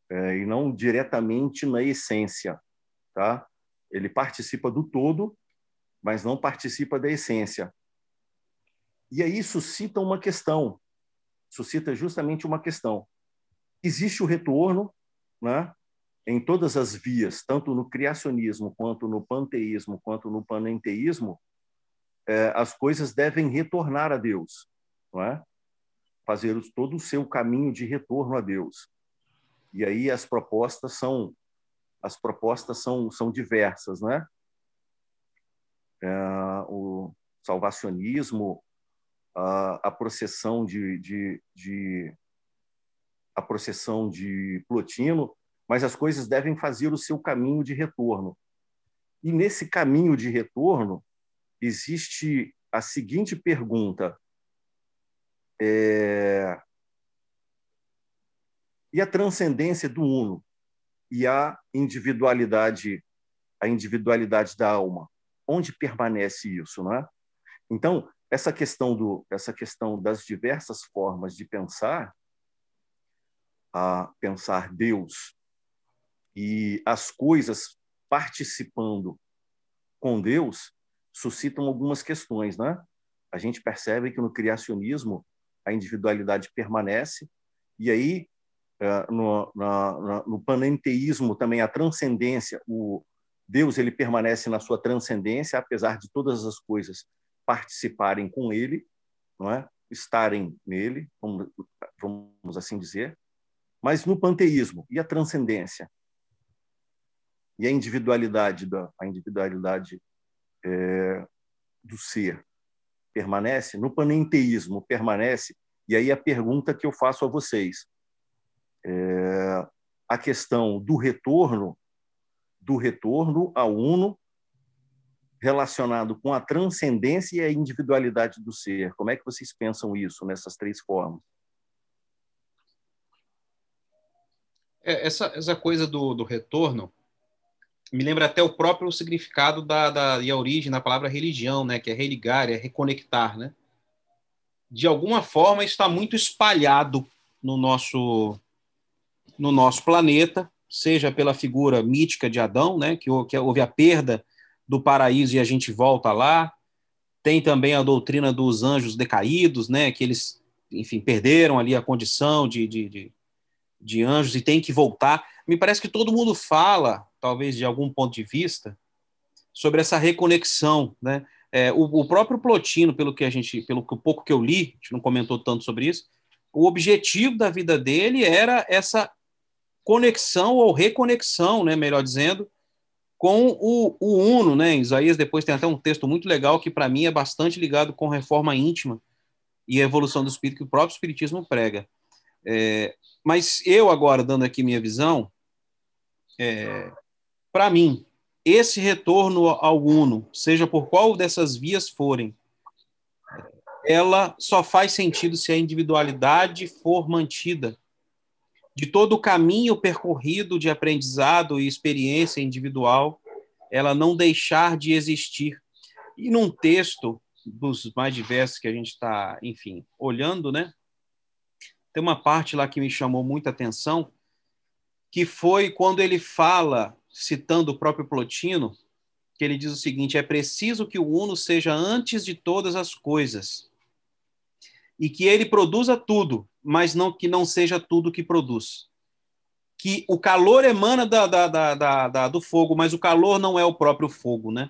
é, e não diretamente na essência. Tá? Ele participa do todo, mas não participa da essência. E aí suscita uma questão, suscita justamente uma questão existe o retorno né, em todas as vias, tanto no criacionismo, quanto no panteísmo, quanto no panenteísmo, é, as coisas devem retornar a Deus, não é? fazer todo o seu caminho de retorno a Deus. E aí as propostas são as propostas são são diversas, né? É, o salvacionismo, a, a processão de, de, de a processão de Plotino, mas as coisas devem fazer o seu caminho de retorno. E nesse caminho de retorno existe a seguinte pergunta: é... e a transcendência do uno e a individualidade, a individualidade da alma, onde permanece isso, não é? Então essa questão do, essa questão das diversas formas de pensar a pensar Deus e as coisas participando com Deus suscitam algumas questões, né? A gente percebe que no criacionismo a individualidade permanece e aí é, no, na, no panenteísmo também a transcendência, o Deus ele permanece na sua transcendência apesar de todas as coisas participarem com ele, não é? Estarem nele, vamos, vamos assim dizer. Mas no panteísmo, e a transcendência? E a individualidade, da, a individualidade é, do ser permanece? No panenteísmo permanece? E aí a pergunta que eu faço a vocês. É, a questão do retorno, do retorno ao uno relacionado com a transcendência e a individualidade do ser. Como é que vocês pensam isso nessas três formas? É, essa, essa coisa do, do retorno, me lembra até o próprio significado da, da, e a origem da palavra religião, né? Que é religar, é reconectar, né? De alguma forma está muito espalhado no nosso no nosso planeta, seja pela figura mítica de Adão, né? Que, que houve a perda do paraíso e a gente volta lá. Tem também a doutrina dos anjos decaídos, né? Que eles, enfim, perderam ali a condição de, de, de, de anjos e tem que voltar. Me parece que todo mundo fala talvez de algum ponto de vista, sobre essa reconexão, né? É, o, o, próprio Plotino, pelo que a gente, pelo que, pouco que eu li, a gente não comentou tanto sobre isso, o objetivo da vida dele era essa conexão ou reconexão, né, melhor dizendo, com o, o Uno, né? Isaías depois tem até um texto muito legal que para mim é bastante ligado com reforma íntima e a evolução do espírito que o próprio espiritismo prega. É, mas eu agora dando aqui minha visão, é, para mim, esse retorno ao Uno, seja por qual dessas vias forem, ela só faz sentido se a individualidade for mantida. De todo o caminho percorrido de aprendizado e experiência individual, ela não deixar de existir. E num texto dos mais diversos que a gente está, enfim, olhando, né? Tem uma parte lá que me chamou muita atenção, que foi quando ele fala citando o próprio Plotino, que ele diz o seguinte: é preciso que o Uno seja antes de todas as coisas e que ele produza tudo, mas não que não seja tudo que produz. Que o calor emana da, da, da, da, do fogo, mas o calor não é o próprio fogo, né?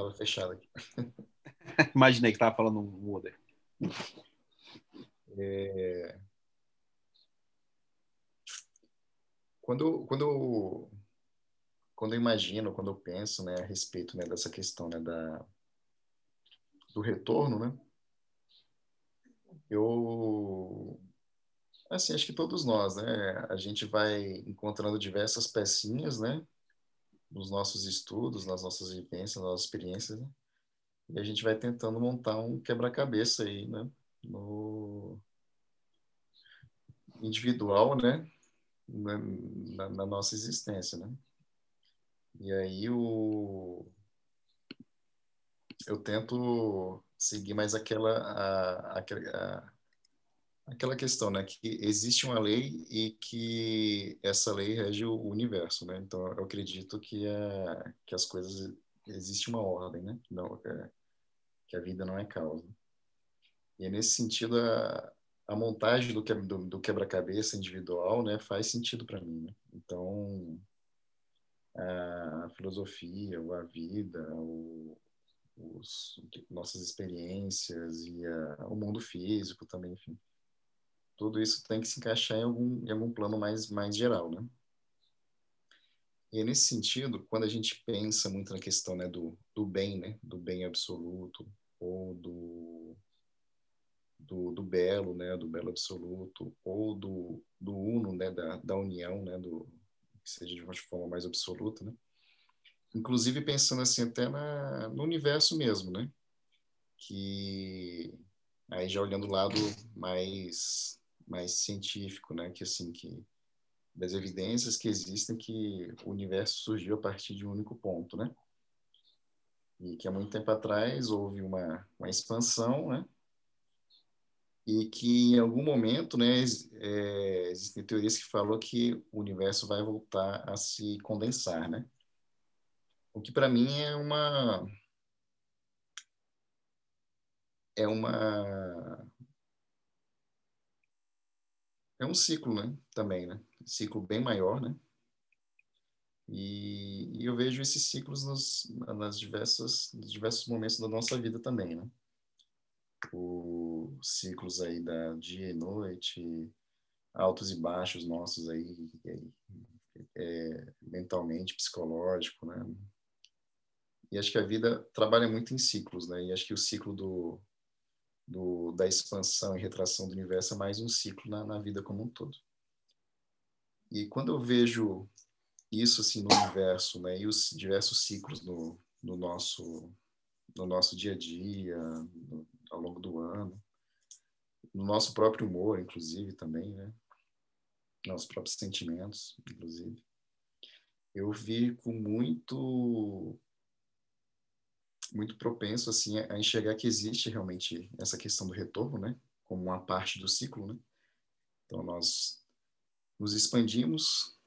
Estava fechado aqui. Imaginei que estava falando um mudo. É... Quando, quando, quando eu imagino, quando eu penso né, a respeito né, dessa questão né, da, do retorno, né, eu assim acho que todos nós né a gente vai encontrando diversas pecinhas né nos nossos estudos, nas nossas vivências, nas nossas experiências, né? e a gente vai tentando montar um quebra-cabeça aí, né? No individual, né? Na, na, na, nossa existência, né? E aí o eu tento seguir mais aquela a, a, aquela questão, né, que existe uma lei e que essa lei rege o universo, né? Então eu acredito que é que as coisas existe uma ordem, né? Não é, que a vida não é causa. E é nesse sentido a, a montagem do, do, do quebra-cabeça individual, né, faz sentido para mim. Né? Então a filosofia, a vida, o, os, nossas experiências e a, o mundo físico também, enfim tudo isso tem que se encaixar em algum, em algum plano mais, mais geral, né? E nesse sentido, quando a gente pensa muito na questão né, do, do bem, né, do bem absoluto, ou do, do, do belo, né, do belo absoluto, ou do, do uno, né, da, da união, né, do, que seja de uma forma mais absoluta, né? Inclusive pensando assim até na, no universo mesmo, né? Que aí já olhando o lado mais mais científico, né? Que assim que das evidências que existem que o universo surgiu a partir de um único ponto, né? E que há muito tempo atrás houve uma, uma expansão, né? E que em algum momento, né, é, existem teorias que falam que o universo vai voltar a se condensar, né? O que para mim é uma é uma é um ciclo, né? Também, né? Ciclo bem maior, né? E, e eu vejo esses ciclos nos, nas diversas, nos diversos momentos da nossa vida também, né? Os ciclos aí da dia e noite, altos e baixos nossos aí, é, mentalmente, psicológico, né? E acho que a vida trabalha muito em ciclos, né? E acho que o ciclo do, do, da expansão e retração do universo é mais um ciclo na, na vida como um todo. E quando eu vejo isso assim no universo, né? E os diversos ciclos no, no nosso no nosso dia a dia, no, ao longo do ano, no nosso próprio humor, inclusive também, né? Nossos próprios sentimentos, inclusive. Eu vi com muito muito propenso assim a enxergar que existe realmente essa questão do retorno, né? Como uma parte do ciclo, né? Então nós nos expandimos,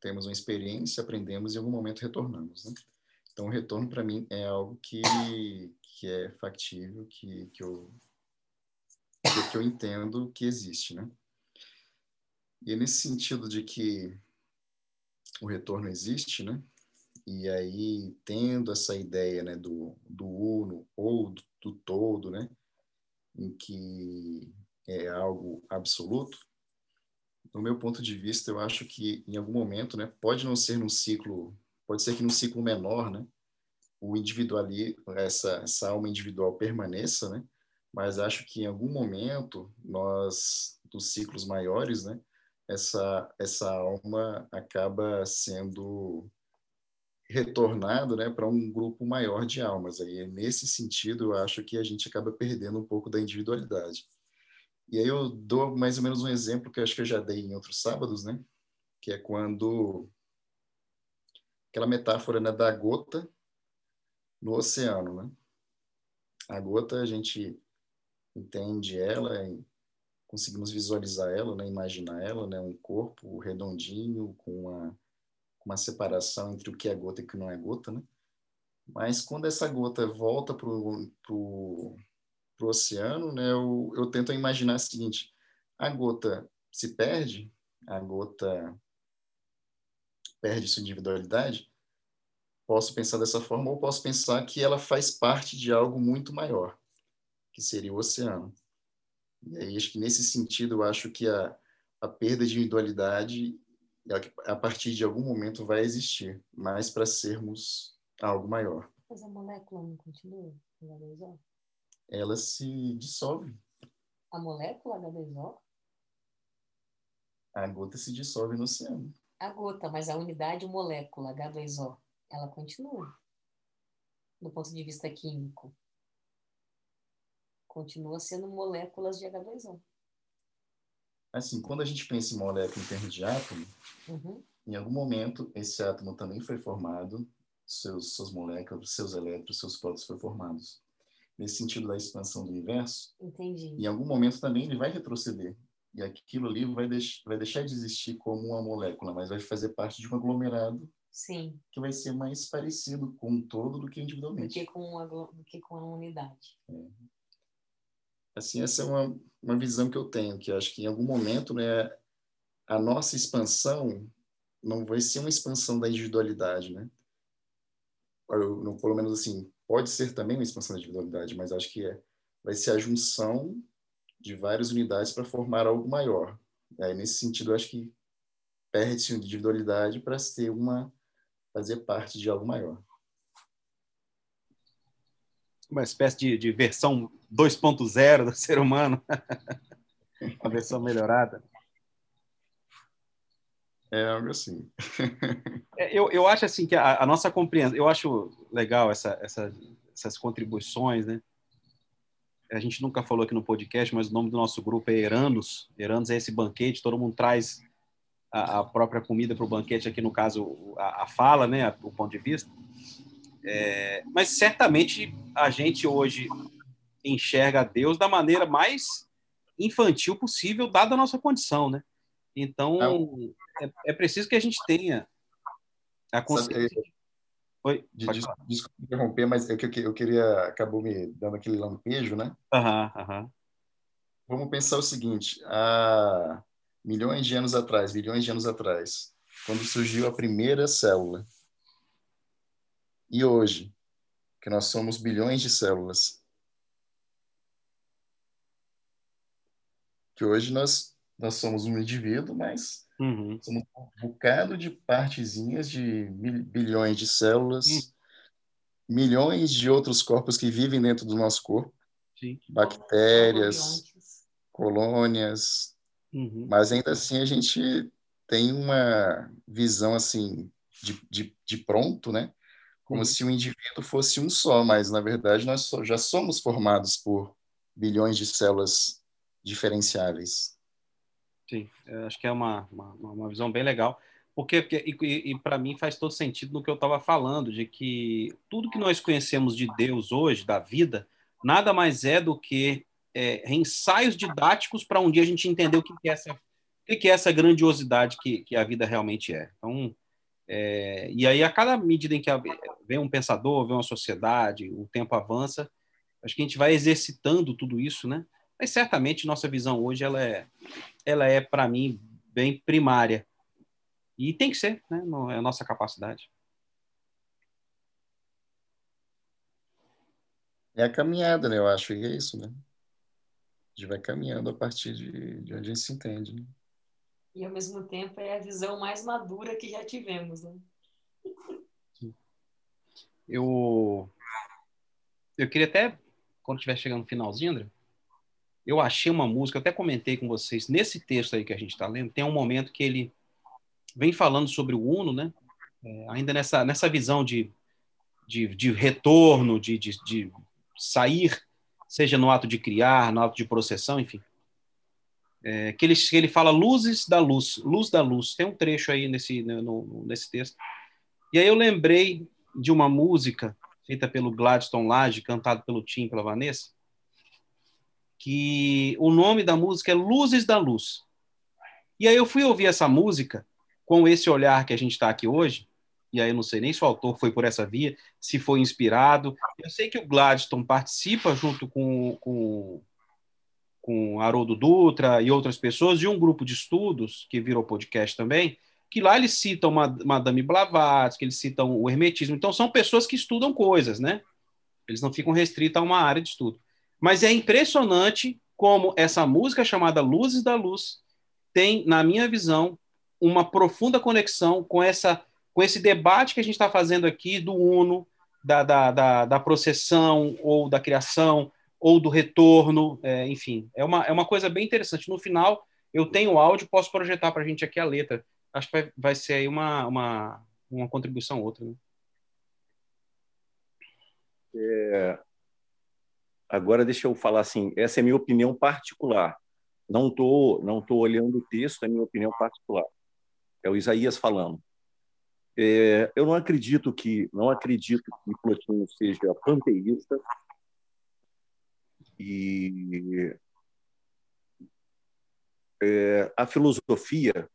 temos uma experiência, aprendemos e em algum momento retornamos, né? Então o retorno para mim é algo que que é factível, que que eu que, que eu entendo que existe, né? E é nesse sentido de que o retorno existe, né? E aí, tendo essa ideia né, do, do uno ou do, do todo, né, em que é algo absoluto, no meu ponto de vista, eu acho que em algum momento, né, pode não ser num ciclo, pode ser que num ciclo menor, né, o individual essa, essa alma individual permaneça, né, mas acho que em algum momento nós, dos ciclos maiores, né, essa, essa alma acaba sendo retornado né, para um grupo maior de almas. Aí, nesse sentido, eu acho que a gente acaba perdendo um pouco da individualidade. E aí eu dou mais ou menos um exemplo que eu acho que eu já dei em outros sábados, né? Que é quando aquela metáfora né, da gota no oceano, né? A gota a gente entende ela conseguimos visualizar ela, né? Imaginar ela, né? Um corpo redondinho com uma uma separação entre o que é gota e o que não é gota, né? Mas quando essa gota volta para o oceano, né, eu, eu tento imaginar o seguinte: a gota se perde, a gota perde sua individualidade. Posso pensar dessa forma, ou posso pensar que ela faz parte de algo muito maior, que seria o oceano. E aí, acho que nesse sentido, eu acho que a, a perda de individualidade a partir de algum momento vai existir, mas para sermos algo maior. Mas a molécula não continua H2O? Ela se dissolve. A molécula H2O? A gota se dissolve no oceano. A gota, mas a unidade molécula H2O, ela continua. Do ponto de vista químico. Continua sendo moléculas de H2O assim, quando a gente pensa em molécula em termos de átomo, uhum. em algum momento esse átomo também foi formado, seus, suas moléculas, seus elétrons, seus prótons foram formados. Nesse sentido da expansão do universo, Entendi. em algum momento também ele vai retroceder. E aquilo ali vai, deix vai deixar de existir como uma molécula, mas vai fazer parte de um aglomerado Sim. que vai ser mais parecido com um todo do que individualmente. Do que com uma, do que com uma unidade. É. Assim, essa é uma, uma visão que eu tenho, que acho que em algum momento, né, a nossa expansão não vai ser uma expansão da individualidade, né? Eu, pelo menos assim, pode ser também uma expansão da individualidade, mas acho que é, vai ser a junção de várias unidades para formar algo maior. Aí, nesse sentido, acho que perde-se individualidade para ter uma fazer parte de algo maior uma espécie de, de versão 2.0 do ser humano, uma versão melhorada. É algo assim. É, eu, eu acho assim que a, a nossa compreensão, eu acho legal essa, essa, essas contribuições, né? A gente nunca falou aqui no podcast, mas o nome do nosso grupo é Eranos. Eranos é esse banquete, todo mundo traz a, a própria comida para o banquete, aqui no caso a, a fala, né? O ponto de vista. É, mas certamente a gente hoje enxerga Deus da maneira mais infantil possível, dada a nossa condição, né? Então, é, é preciso que a gente tenha a consciência. Oi, desculpa, desculpa interromper, mas eu, eu, eu queria, acabou me dando aquele lampejo, né? Aham, aham. Vamos pensar o seguinte, há milhões de anos atrás, bilhões de anos atrás, quando surgiu a primeira célula, e hoje, que nós somos bilhões de células, que hoje nós, nós somos um indivíduo, mas uhum. somos um bocado de partezinhas de bilhões de células, uhum. milhões de outros corpos que vivem dentro do nosso corpo, Sim. bactérias, colônias, uhum. mas ainda assim a gente tem uma visão assim de, de, de pronto, né? Como uhum. se o indivíduo fosse um só, mas na verdade nós já somos formados por bilhões de células diferenciáveis. Sim, acho que é uma, uma, uma visão bem legal. Porque, porque e, e para mim faz todo sentido no que eu estava falando, de que tudo que nós conhecemos de Deus hoje, da vida, nada mais é do que é, ensaios didáticos para um dia a gente entender o que, que é essa, o que, é essa grandiosidade que, que a vida realmente é. Então, é, e aí, a cada medida em que vem um pensador, vem uma sociedade, o tempo avança, acho que a gente vai exercitando tudo isso, né? Mas certamente nossa visão hoje ela é, ela é para mim bem primária e tem que ser, né? É a nossa capacidade. É a caminhada, né? Eu acho que é isso, né? A gente vai caminhando a partir de, de onde a gente se entende. Né? E ao mesmo tempo é a visão mais madura que já tivemos, né? Eu eu queria até quando estiver chegando no finalzinho, André, eu achei uma música, eu até comentei com vocês nesse texto aí que a gente está lendo, tem um momento que ele vem falando sobre o Uno, né? É, ainda nessa, nessa visão de, de, de retorno, de, de, de, sair, seja no ato de criar, no ato de processão, enfim. É, que, ele, que ele fala luzes da luz, luz da luz. Tem um trecho aí nesse, né, no, nesse texto. E aí eu lembrei de uma música feita pelo Gladstone Lage, cantado pelo Tim, pela Vanessa, que o nome da música é Luzes da Luz. E aí eu fui ouvir essa música com esse olhar que a gente está aqui hoje, e aí eu não sei nem se o autor foi por essa via, se foi inspirado. Eu sei que o Gladstone participa junto com, com, com Haroldo Dutra e outras pessoas de um grupo de estudos, que virou podcast também, que lá eles citam Madame Blavatsky, eles citam o hermetismo. Então, são pessoas que estudam coisas, né? Eles não ficam restritos a uma área de estudo. Mas é impressionante como essa música chamada Luzes da Luz tem, na minha visão, uma profunda conexão com essa com esse debate que a gente está fazendo aqui do uno, da, da, da, da, processão ou da criação ou do retorno, é, enfim, é uma, é uma coisa bem interessante. No final, eu tenho o áudio, posso projetar para a gente aqui a letra. Acho que vai, vai ser aí uma, uma, uma contribuição outra. Né? É, agora, deixa eu falar assim, essa é minha opinião particular. Não estou não tô olhando o texto, é minha opinião particular. É o Isaías falando. É, eu não acredito que não acredito que Plotino seja panteísta e é, a filosofia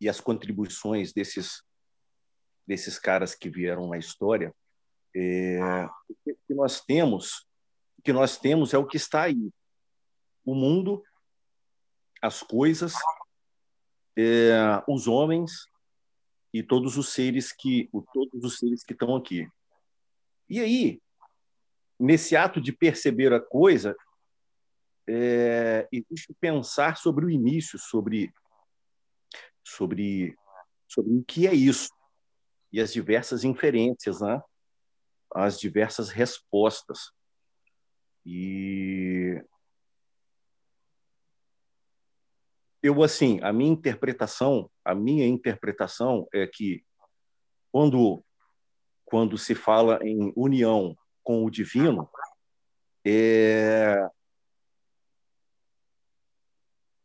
e as contribuições desses desses caras que vieram na história é, o que nós temos o que nós temos é o que está aí o mundo as coisas é, os homens e todos os seres que todos os seres que estão aqui. E aí, nesse ato de perceber a coisa, é, existe pensar sobre o início, sobre sobre sobre o que é isso e as diversas inferências, né? As diversas respostas. E eu assim, a minha interpretação, a minha interpretação é que quando quando se fala em união com o divino, é...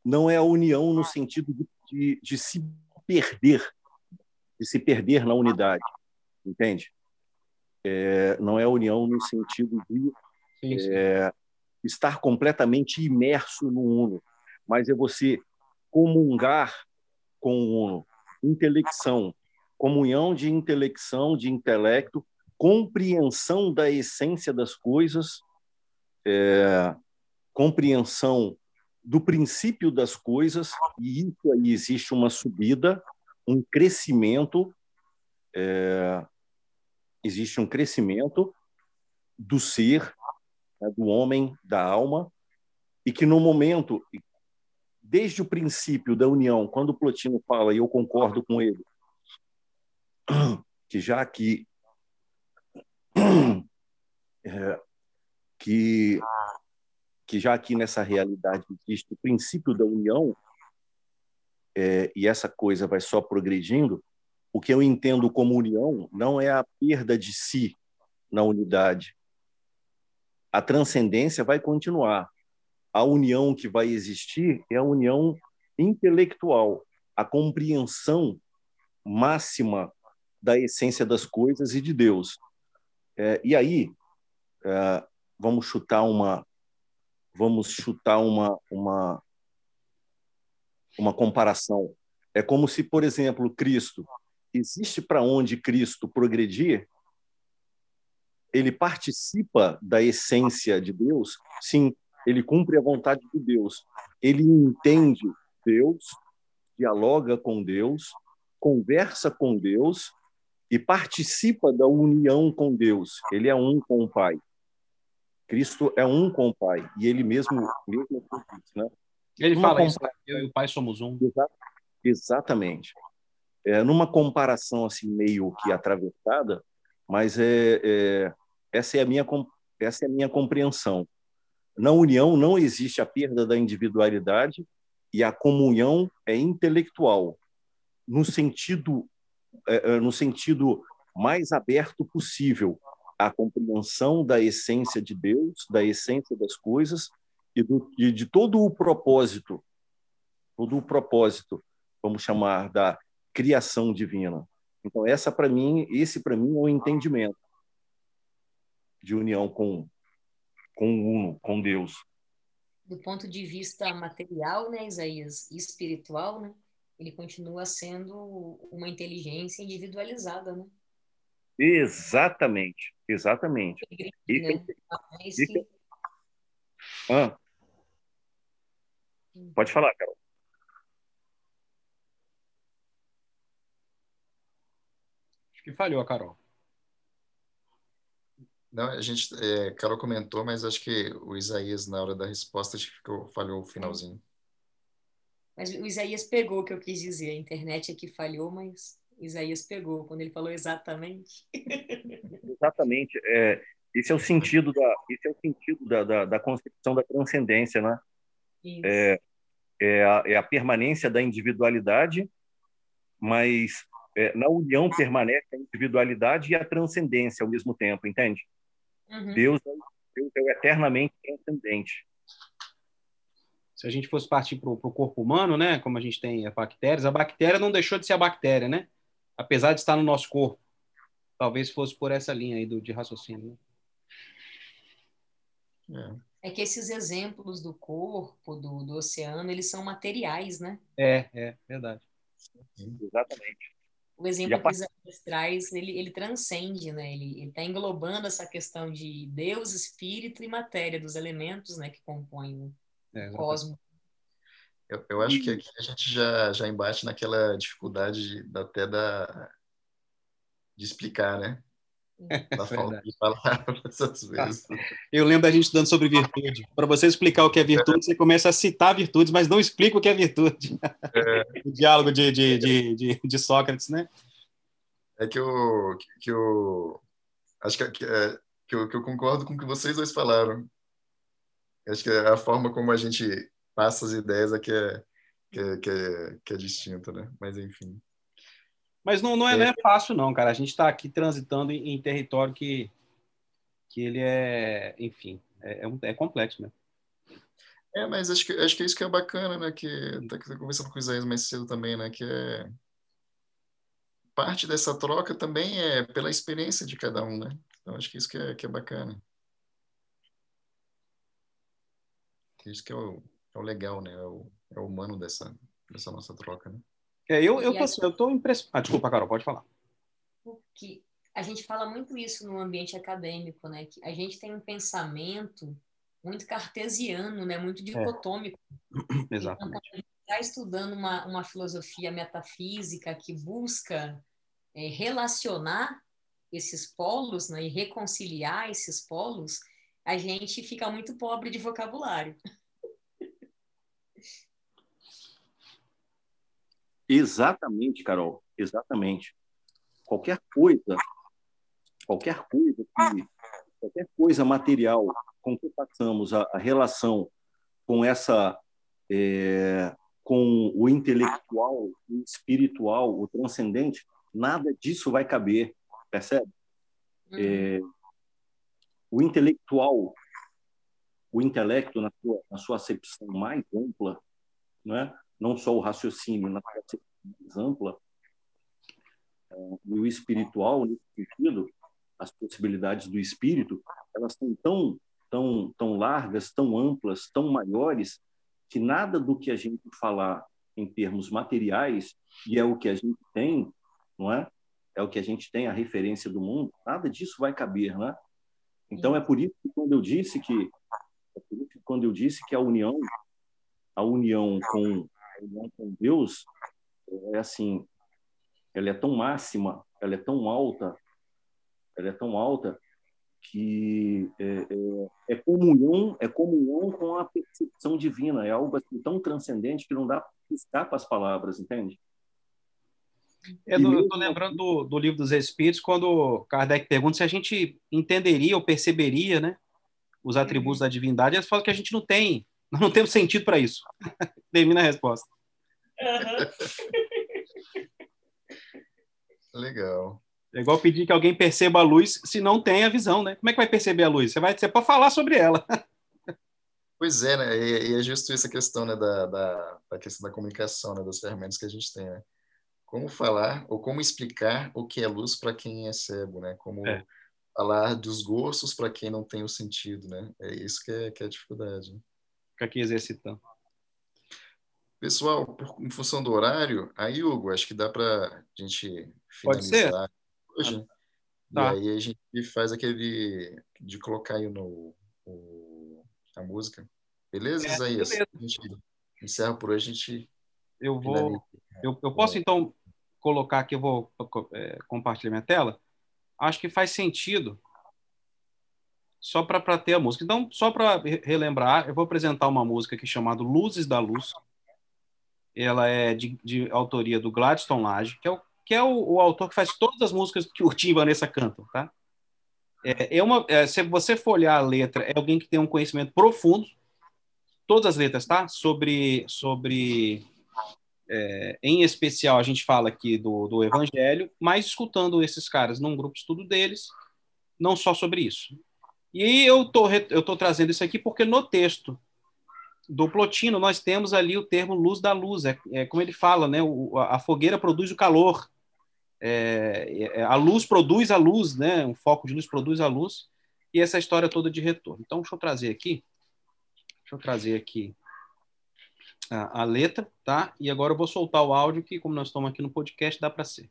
não é a união no sentido de, de, se perder, de se perder na unidade, entende? É... não é a união no sentido de sim, sim. É... estar completamente imerso no uno, mas é você comungar com o uno, intelecção, comunhão de intelecção, de intelecto, compreensão da essência das coisas, é, compreensão do princípio das coisas, e isso aí existe uma subida, um crescimento, é, existe um crescimento do ser, né, do homem, da alma, e que no momento, desde o princípio da união, quando Plotino fala, e eu concordo com ele, que já que é, que que já aqui nessa realidade existe o princípio da união, é, e essa coisa vai só progredindo, o que eu entendo como união não é a perda de si na unidade. A transcendência vai continuar. A união que vai existir é a união intelectual, a compreensão máxima da essência das coisas e de Deus. É, e aí, é, vamos chutar uma, vamos chutar uma, uma, uma comparação. É como se, por exemplo, Cristo existe para onde Cristo progredir, ele participa da essência de Deus, sim, ele cumpre a vontade de Deus, ele entende Deus, dialoga com Deus, conversa com Deus e participa da união com Deus. Ele é um com o Pai. Cristo é um com o Pai e ele mesmo mesmo né? Ele fala isso, eu e o Pai somos um. Exatamente. É, numa comparação assim meio que atravessada, mas é, é, essa é a minha essa é a minha compreensão. Na união não existe a perda da individualidade e a comunhão é intelectual, no sentido é, é no sentido mais aberto possível à compreensão da essência de Deus, da essência das coisas e, do, e de todo o propósito, todo o propósito, vamos chamar da criação divina. Então essa para mim, esse para mim é o um entendimento de união com com o uno, com Deus. Do ponto de vista material, né, Isaías, espiritual, né, ele continua sendo uma inteligência individualizada, né? Exatamente, exatamente. E, né? e, que... ah. Pode falar, Carol. Acho que falhou a Carol. Não, a gente, é, Carol comentou, mas acho que o Isaías, na hora da resposta, acho que ficou, falhou o finalzinho. Mas o Isaías pegou o que eu quis dizer. A internet é que falhou, mas Isaías pegou quando ele falou exatamente. exatamente. É, esse é o sentido da, esse é o sentido da, da, da concepção da transcendência, né? É, é, a, é a permanência da individualidade, mas é, na união permanece a individualidade e a transcendência ao mesmo tempo, entende? Uhum. Deus, é, Deus é eternamente transcendente. Se a gente fosse partir para o corpo humano, né, como a gente tem as bactérias, a bactéria não deixou de ser a bactéria, né? Apesar de estar no nosso corpo. Talvez fosse por essa linha aí do, de raciocínio. Né? É. é que esses exemplos do corpo, do, do oceano, eles são materiais, né? É, é, verdade. Exatamente. O exemplo que Isaías traz, ele, ele transcende, né? Ele está englobando essa questão de Deus, Espírito e matéria, dos elementos né, que compõem o é, cosmos. Eu, eu acho que aqui a gente já, já embate naquela dificuldade de, até da, de explicar, né? Da falta de palavras, às vezes. Eu lembro da gente estudando sobre virtude. Para você explicar o que é virtude, você começa a citar virtudes, mas não explica o que é virtude. É. o diálogo de, de, de, de, de Sócrates, né? É que eu, que eu acho que, que, é, que, eu, que eu concordo com o que vocês dois falaram. Acho que a forma como a gente passa as ideias é que é, que é, que é, que é distinta, né? Mas, enfim. Mas não, não, é, é. não é fácil, não, cara. A gente está aqui transitando em, em, território que, que ele é, enfim, é, é, é complexo mesmo. É, mas acho que, acho que é isso que é bacana, né? Que tá, tá conversando com o Isaías mais cedo também, né? Que é parte dessa troca também é pela experiência de cada um, né? Então acho que isso que é, que é bacana. Isso que é o, é o legal, né? É o, é o humano dessa, dessa nossa troca, né? É, eu, eu, tô, assim, eu tô impressionado. Ah, desculpa, Carol, pode falar. Porque a gente fala muito isso no ambiente acadêmico, né? Que a gente tem um pensamento muito cartesiano, né? Muito é. dicotômico. É. Exatamente. Então, a gente está estudando uma, uma filosofia metafísica que busca é, relacionar esses polos né? e reconciliar esses polos, a gente fica muito pobre de vocabulário. Exatamente, Carol, exatamente. Qualquer coisa, qualquer coisa que, qualquer coisa material com que passamos a, a relação com essa é, com o intelectual, o espiritual, o transcendente, nada disso vai caber, percebe? Uhum. É, o intelectual, o intelecto na sua, na sua acepção mais ampla, né? não só o raciocínio, na sua acepção mais ampla, é, e o espiritual, nesse sentido, as possibilidades do espírito, elas são tão, tão, tão largas, tão amplas, tão maiores, que nada do que a gente falar em termos materiais, e é o que a gente tem, não é? É o que a gente tem, a referência do mundo, nada disso vai caber, né? Então é por isso que quando eu disse que é que quando eu disse que a união a união com a união com Deus é assim, ela é tão máxima, ela é tão alta, ela é tão alta que é, é, é, comunhão, é comunhão com a percepção divina, é algo assim, tão transcendente que não dá para com as palavras, entende? Eu estou lembrando do, do, livro dos Espíritos, quando Kardec pergunta se a gente entenderia ou perceberia né, os atributos da divindade, eles falam que a gente não tem, não temos sentido para isso. Termina a resposta. Uhum. Legal. É igual pedir que alguém perceba a luz se não tem a visão, né? Como é que vai perceber a luz? Você vai ser para falar sobre ela. Pois é, né? E, e é justo essa questão, né, da, da, da, questão da comunicação, né, das ferramentas que a gente tem, né? Como falar ou como explicar o que é luz para quem é cego, né? Como é. falar dos gostos para quem não tem o sentido, né? É isso que é, que é a dificuldade. Né? Fica aqui exercitando. Pessoal, por, em função do horário, aí, Hugo, acho que dá para a gente finalizar hoje. Tá. E aí a gente faz aquele de colocar aí no, o, a música. Beleza, é, Isaías? Beleza. A gente encerra por hoje, a gente. Eu vou. Eu, eu posso então colocar aqui, eu vou é, compartilhar minha tela. Acho que faz sentido só para ter a música. Então, só para relembrar, eu vou apresentar uma música aqui chamada Luzes da Luz. Ela é de, de autoria do Gladstone Lage, que é o que é o, o, autor que faz todas as músicas que o Tim e Vanessa cantam, tá? É, é uma, é, se você for olhar a letra, é alguém que tem um conhecimento profundo, todas as letras, tá? Sobre, sobre é, em especial, a gente fala aqui do, do Evangelho, mas escutando esses caras num grupo de estudo deles, não só sobre isso. E eu tô, eu tô trazendo isso aqui porque no texto do Plotino nós temos ali o termo luz da luz, é, é como ele fala, né? O, a fogueira produz o calor, é, é, a luz produz a luz, né? Um foco de luz produz a luz e essa história toda de retorno. Então, deixa eu trazer aqui, deixa eu trazer aqui a, letra, tá? E agora eu vou soltar o áudio que, como nós estamos aqui no podcast, dá para ser.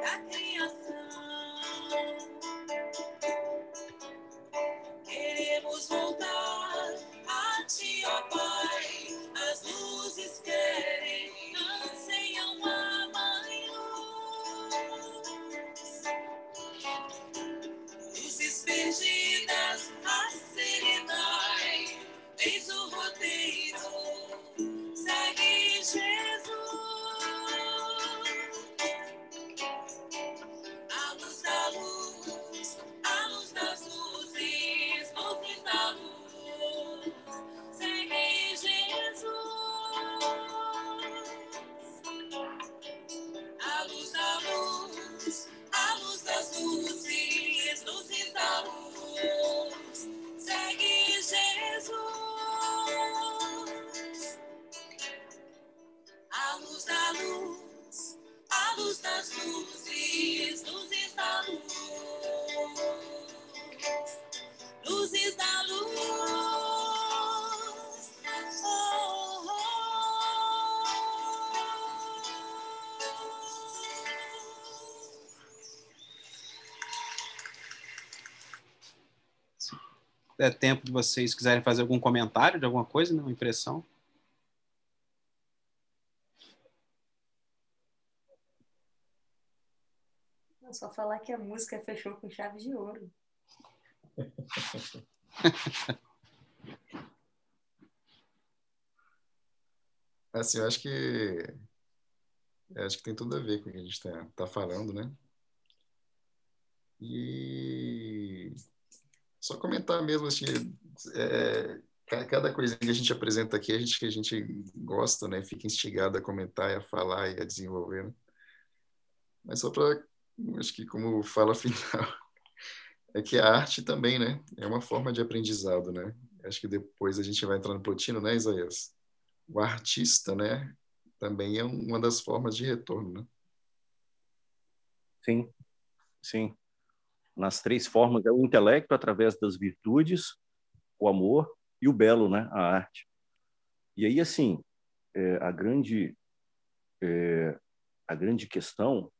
Da criação. É tempo de vocês quiserem fazer algum comentário de alguma coisa, né? uma impressão. É só falar que a música fechou com chave de ouro. Assim, eu acho que eu acho que tem tudo a ver com o que a gente está tá falando, né? E só comentar mesmo assim, é, ca- cada coisinha que a gente apresenta aqui, a gente que a gente gosta, né? Fica instigado a comentar, e a falar e a desenvolver, né? Mas só para, acho que como fala final, é que a arte também, né? É uma forma de aprendizado, né? Acho que depois a gente vai entrar no Plotino, né, Isaías? O artista, né? Também é uma das formas de retorno, né? Sim, sim. Nas três formas, é o intelecto através das virtudes, o amor e o belo, né? A arte. E aí, assim, é, a grande é, a grande questão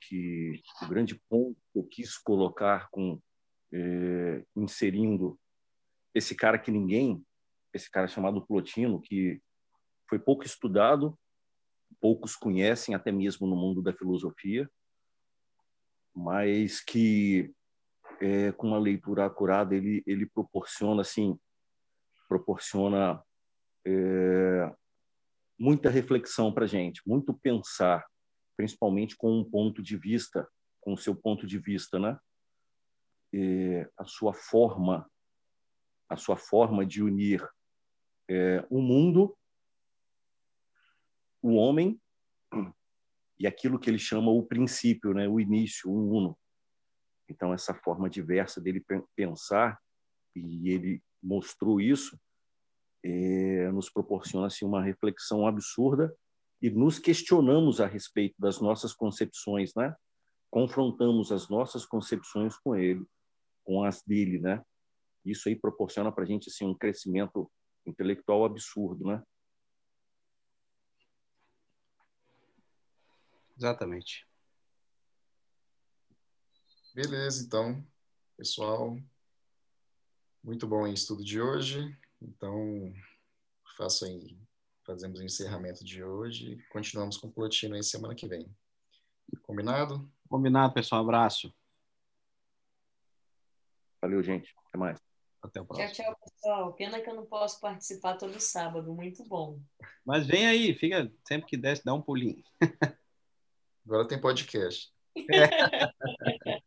que o grande ponto que eu quis colocar com é, inserindo esse cara que ninguém, esse cara chamado Plotino, que foi pouco estudado, poucos conhecem até mesmo no mundo da filosofia, mas que é, com uma leitura acurada ele ele proporciona assim proporciona é, muita reflexão para gente, muito pensar, principalmente com um ponto de vista, com o seu ponto de vista, né? É, a sua forma, a sua forma de unir é, o mundo, o homem e aquilo que ele chama o princípio, né? O início, o uno. Então essa forma diversa dele pensar e ele mostrou isso é, nos proporciona assim, uma reflexão absurda e nos questionamos a respeito das nossas concepções, né? Confrontamos as nossas concepções com ele, com as dele, né? Isso aí proporciona para a gente assim um crescimento intelectual absurdo, né? Exatamente. Beleza, então, pessoal. Muito bom o estudo de hoje. Então, faço aí, fazemos o encerramento de hoje e continuamos com o Plotino aí semana que vem. Combinado? Combinado, pessoal. Abraço. Valeu, gente. Até mais. Até o Tchau, próximo. tchau, pessoal. Pena que eu não posso participar todo sábado. Muito bom. Mas vem aí, fica sempre que desce, dá um pulinho. Agora tem podcast.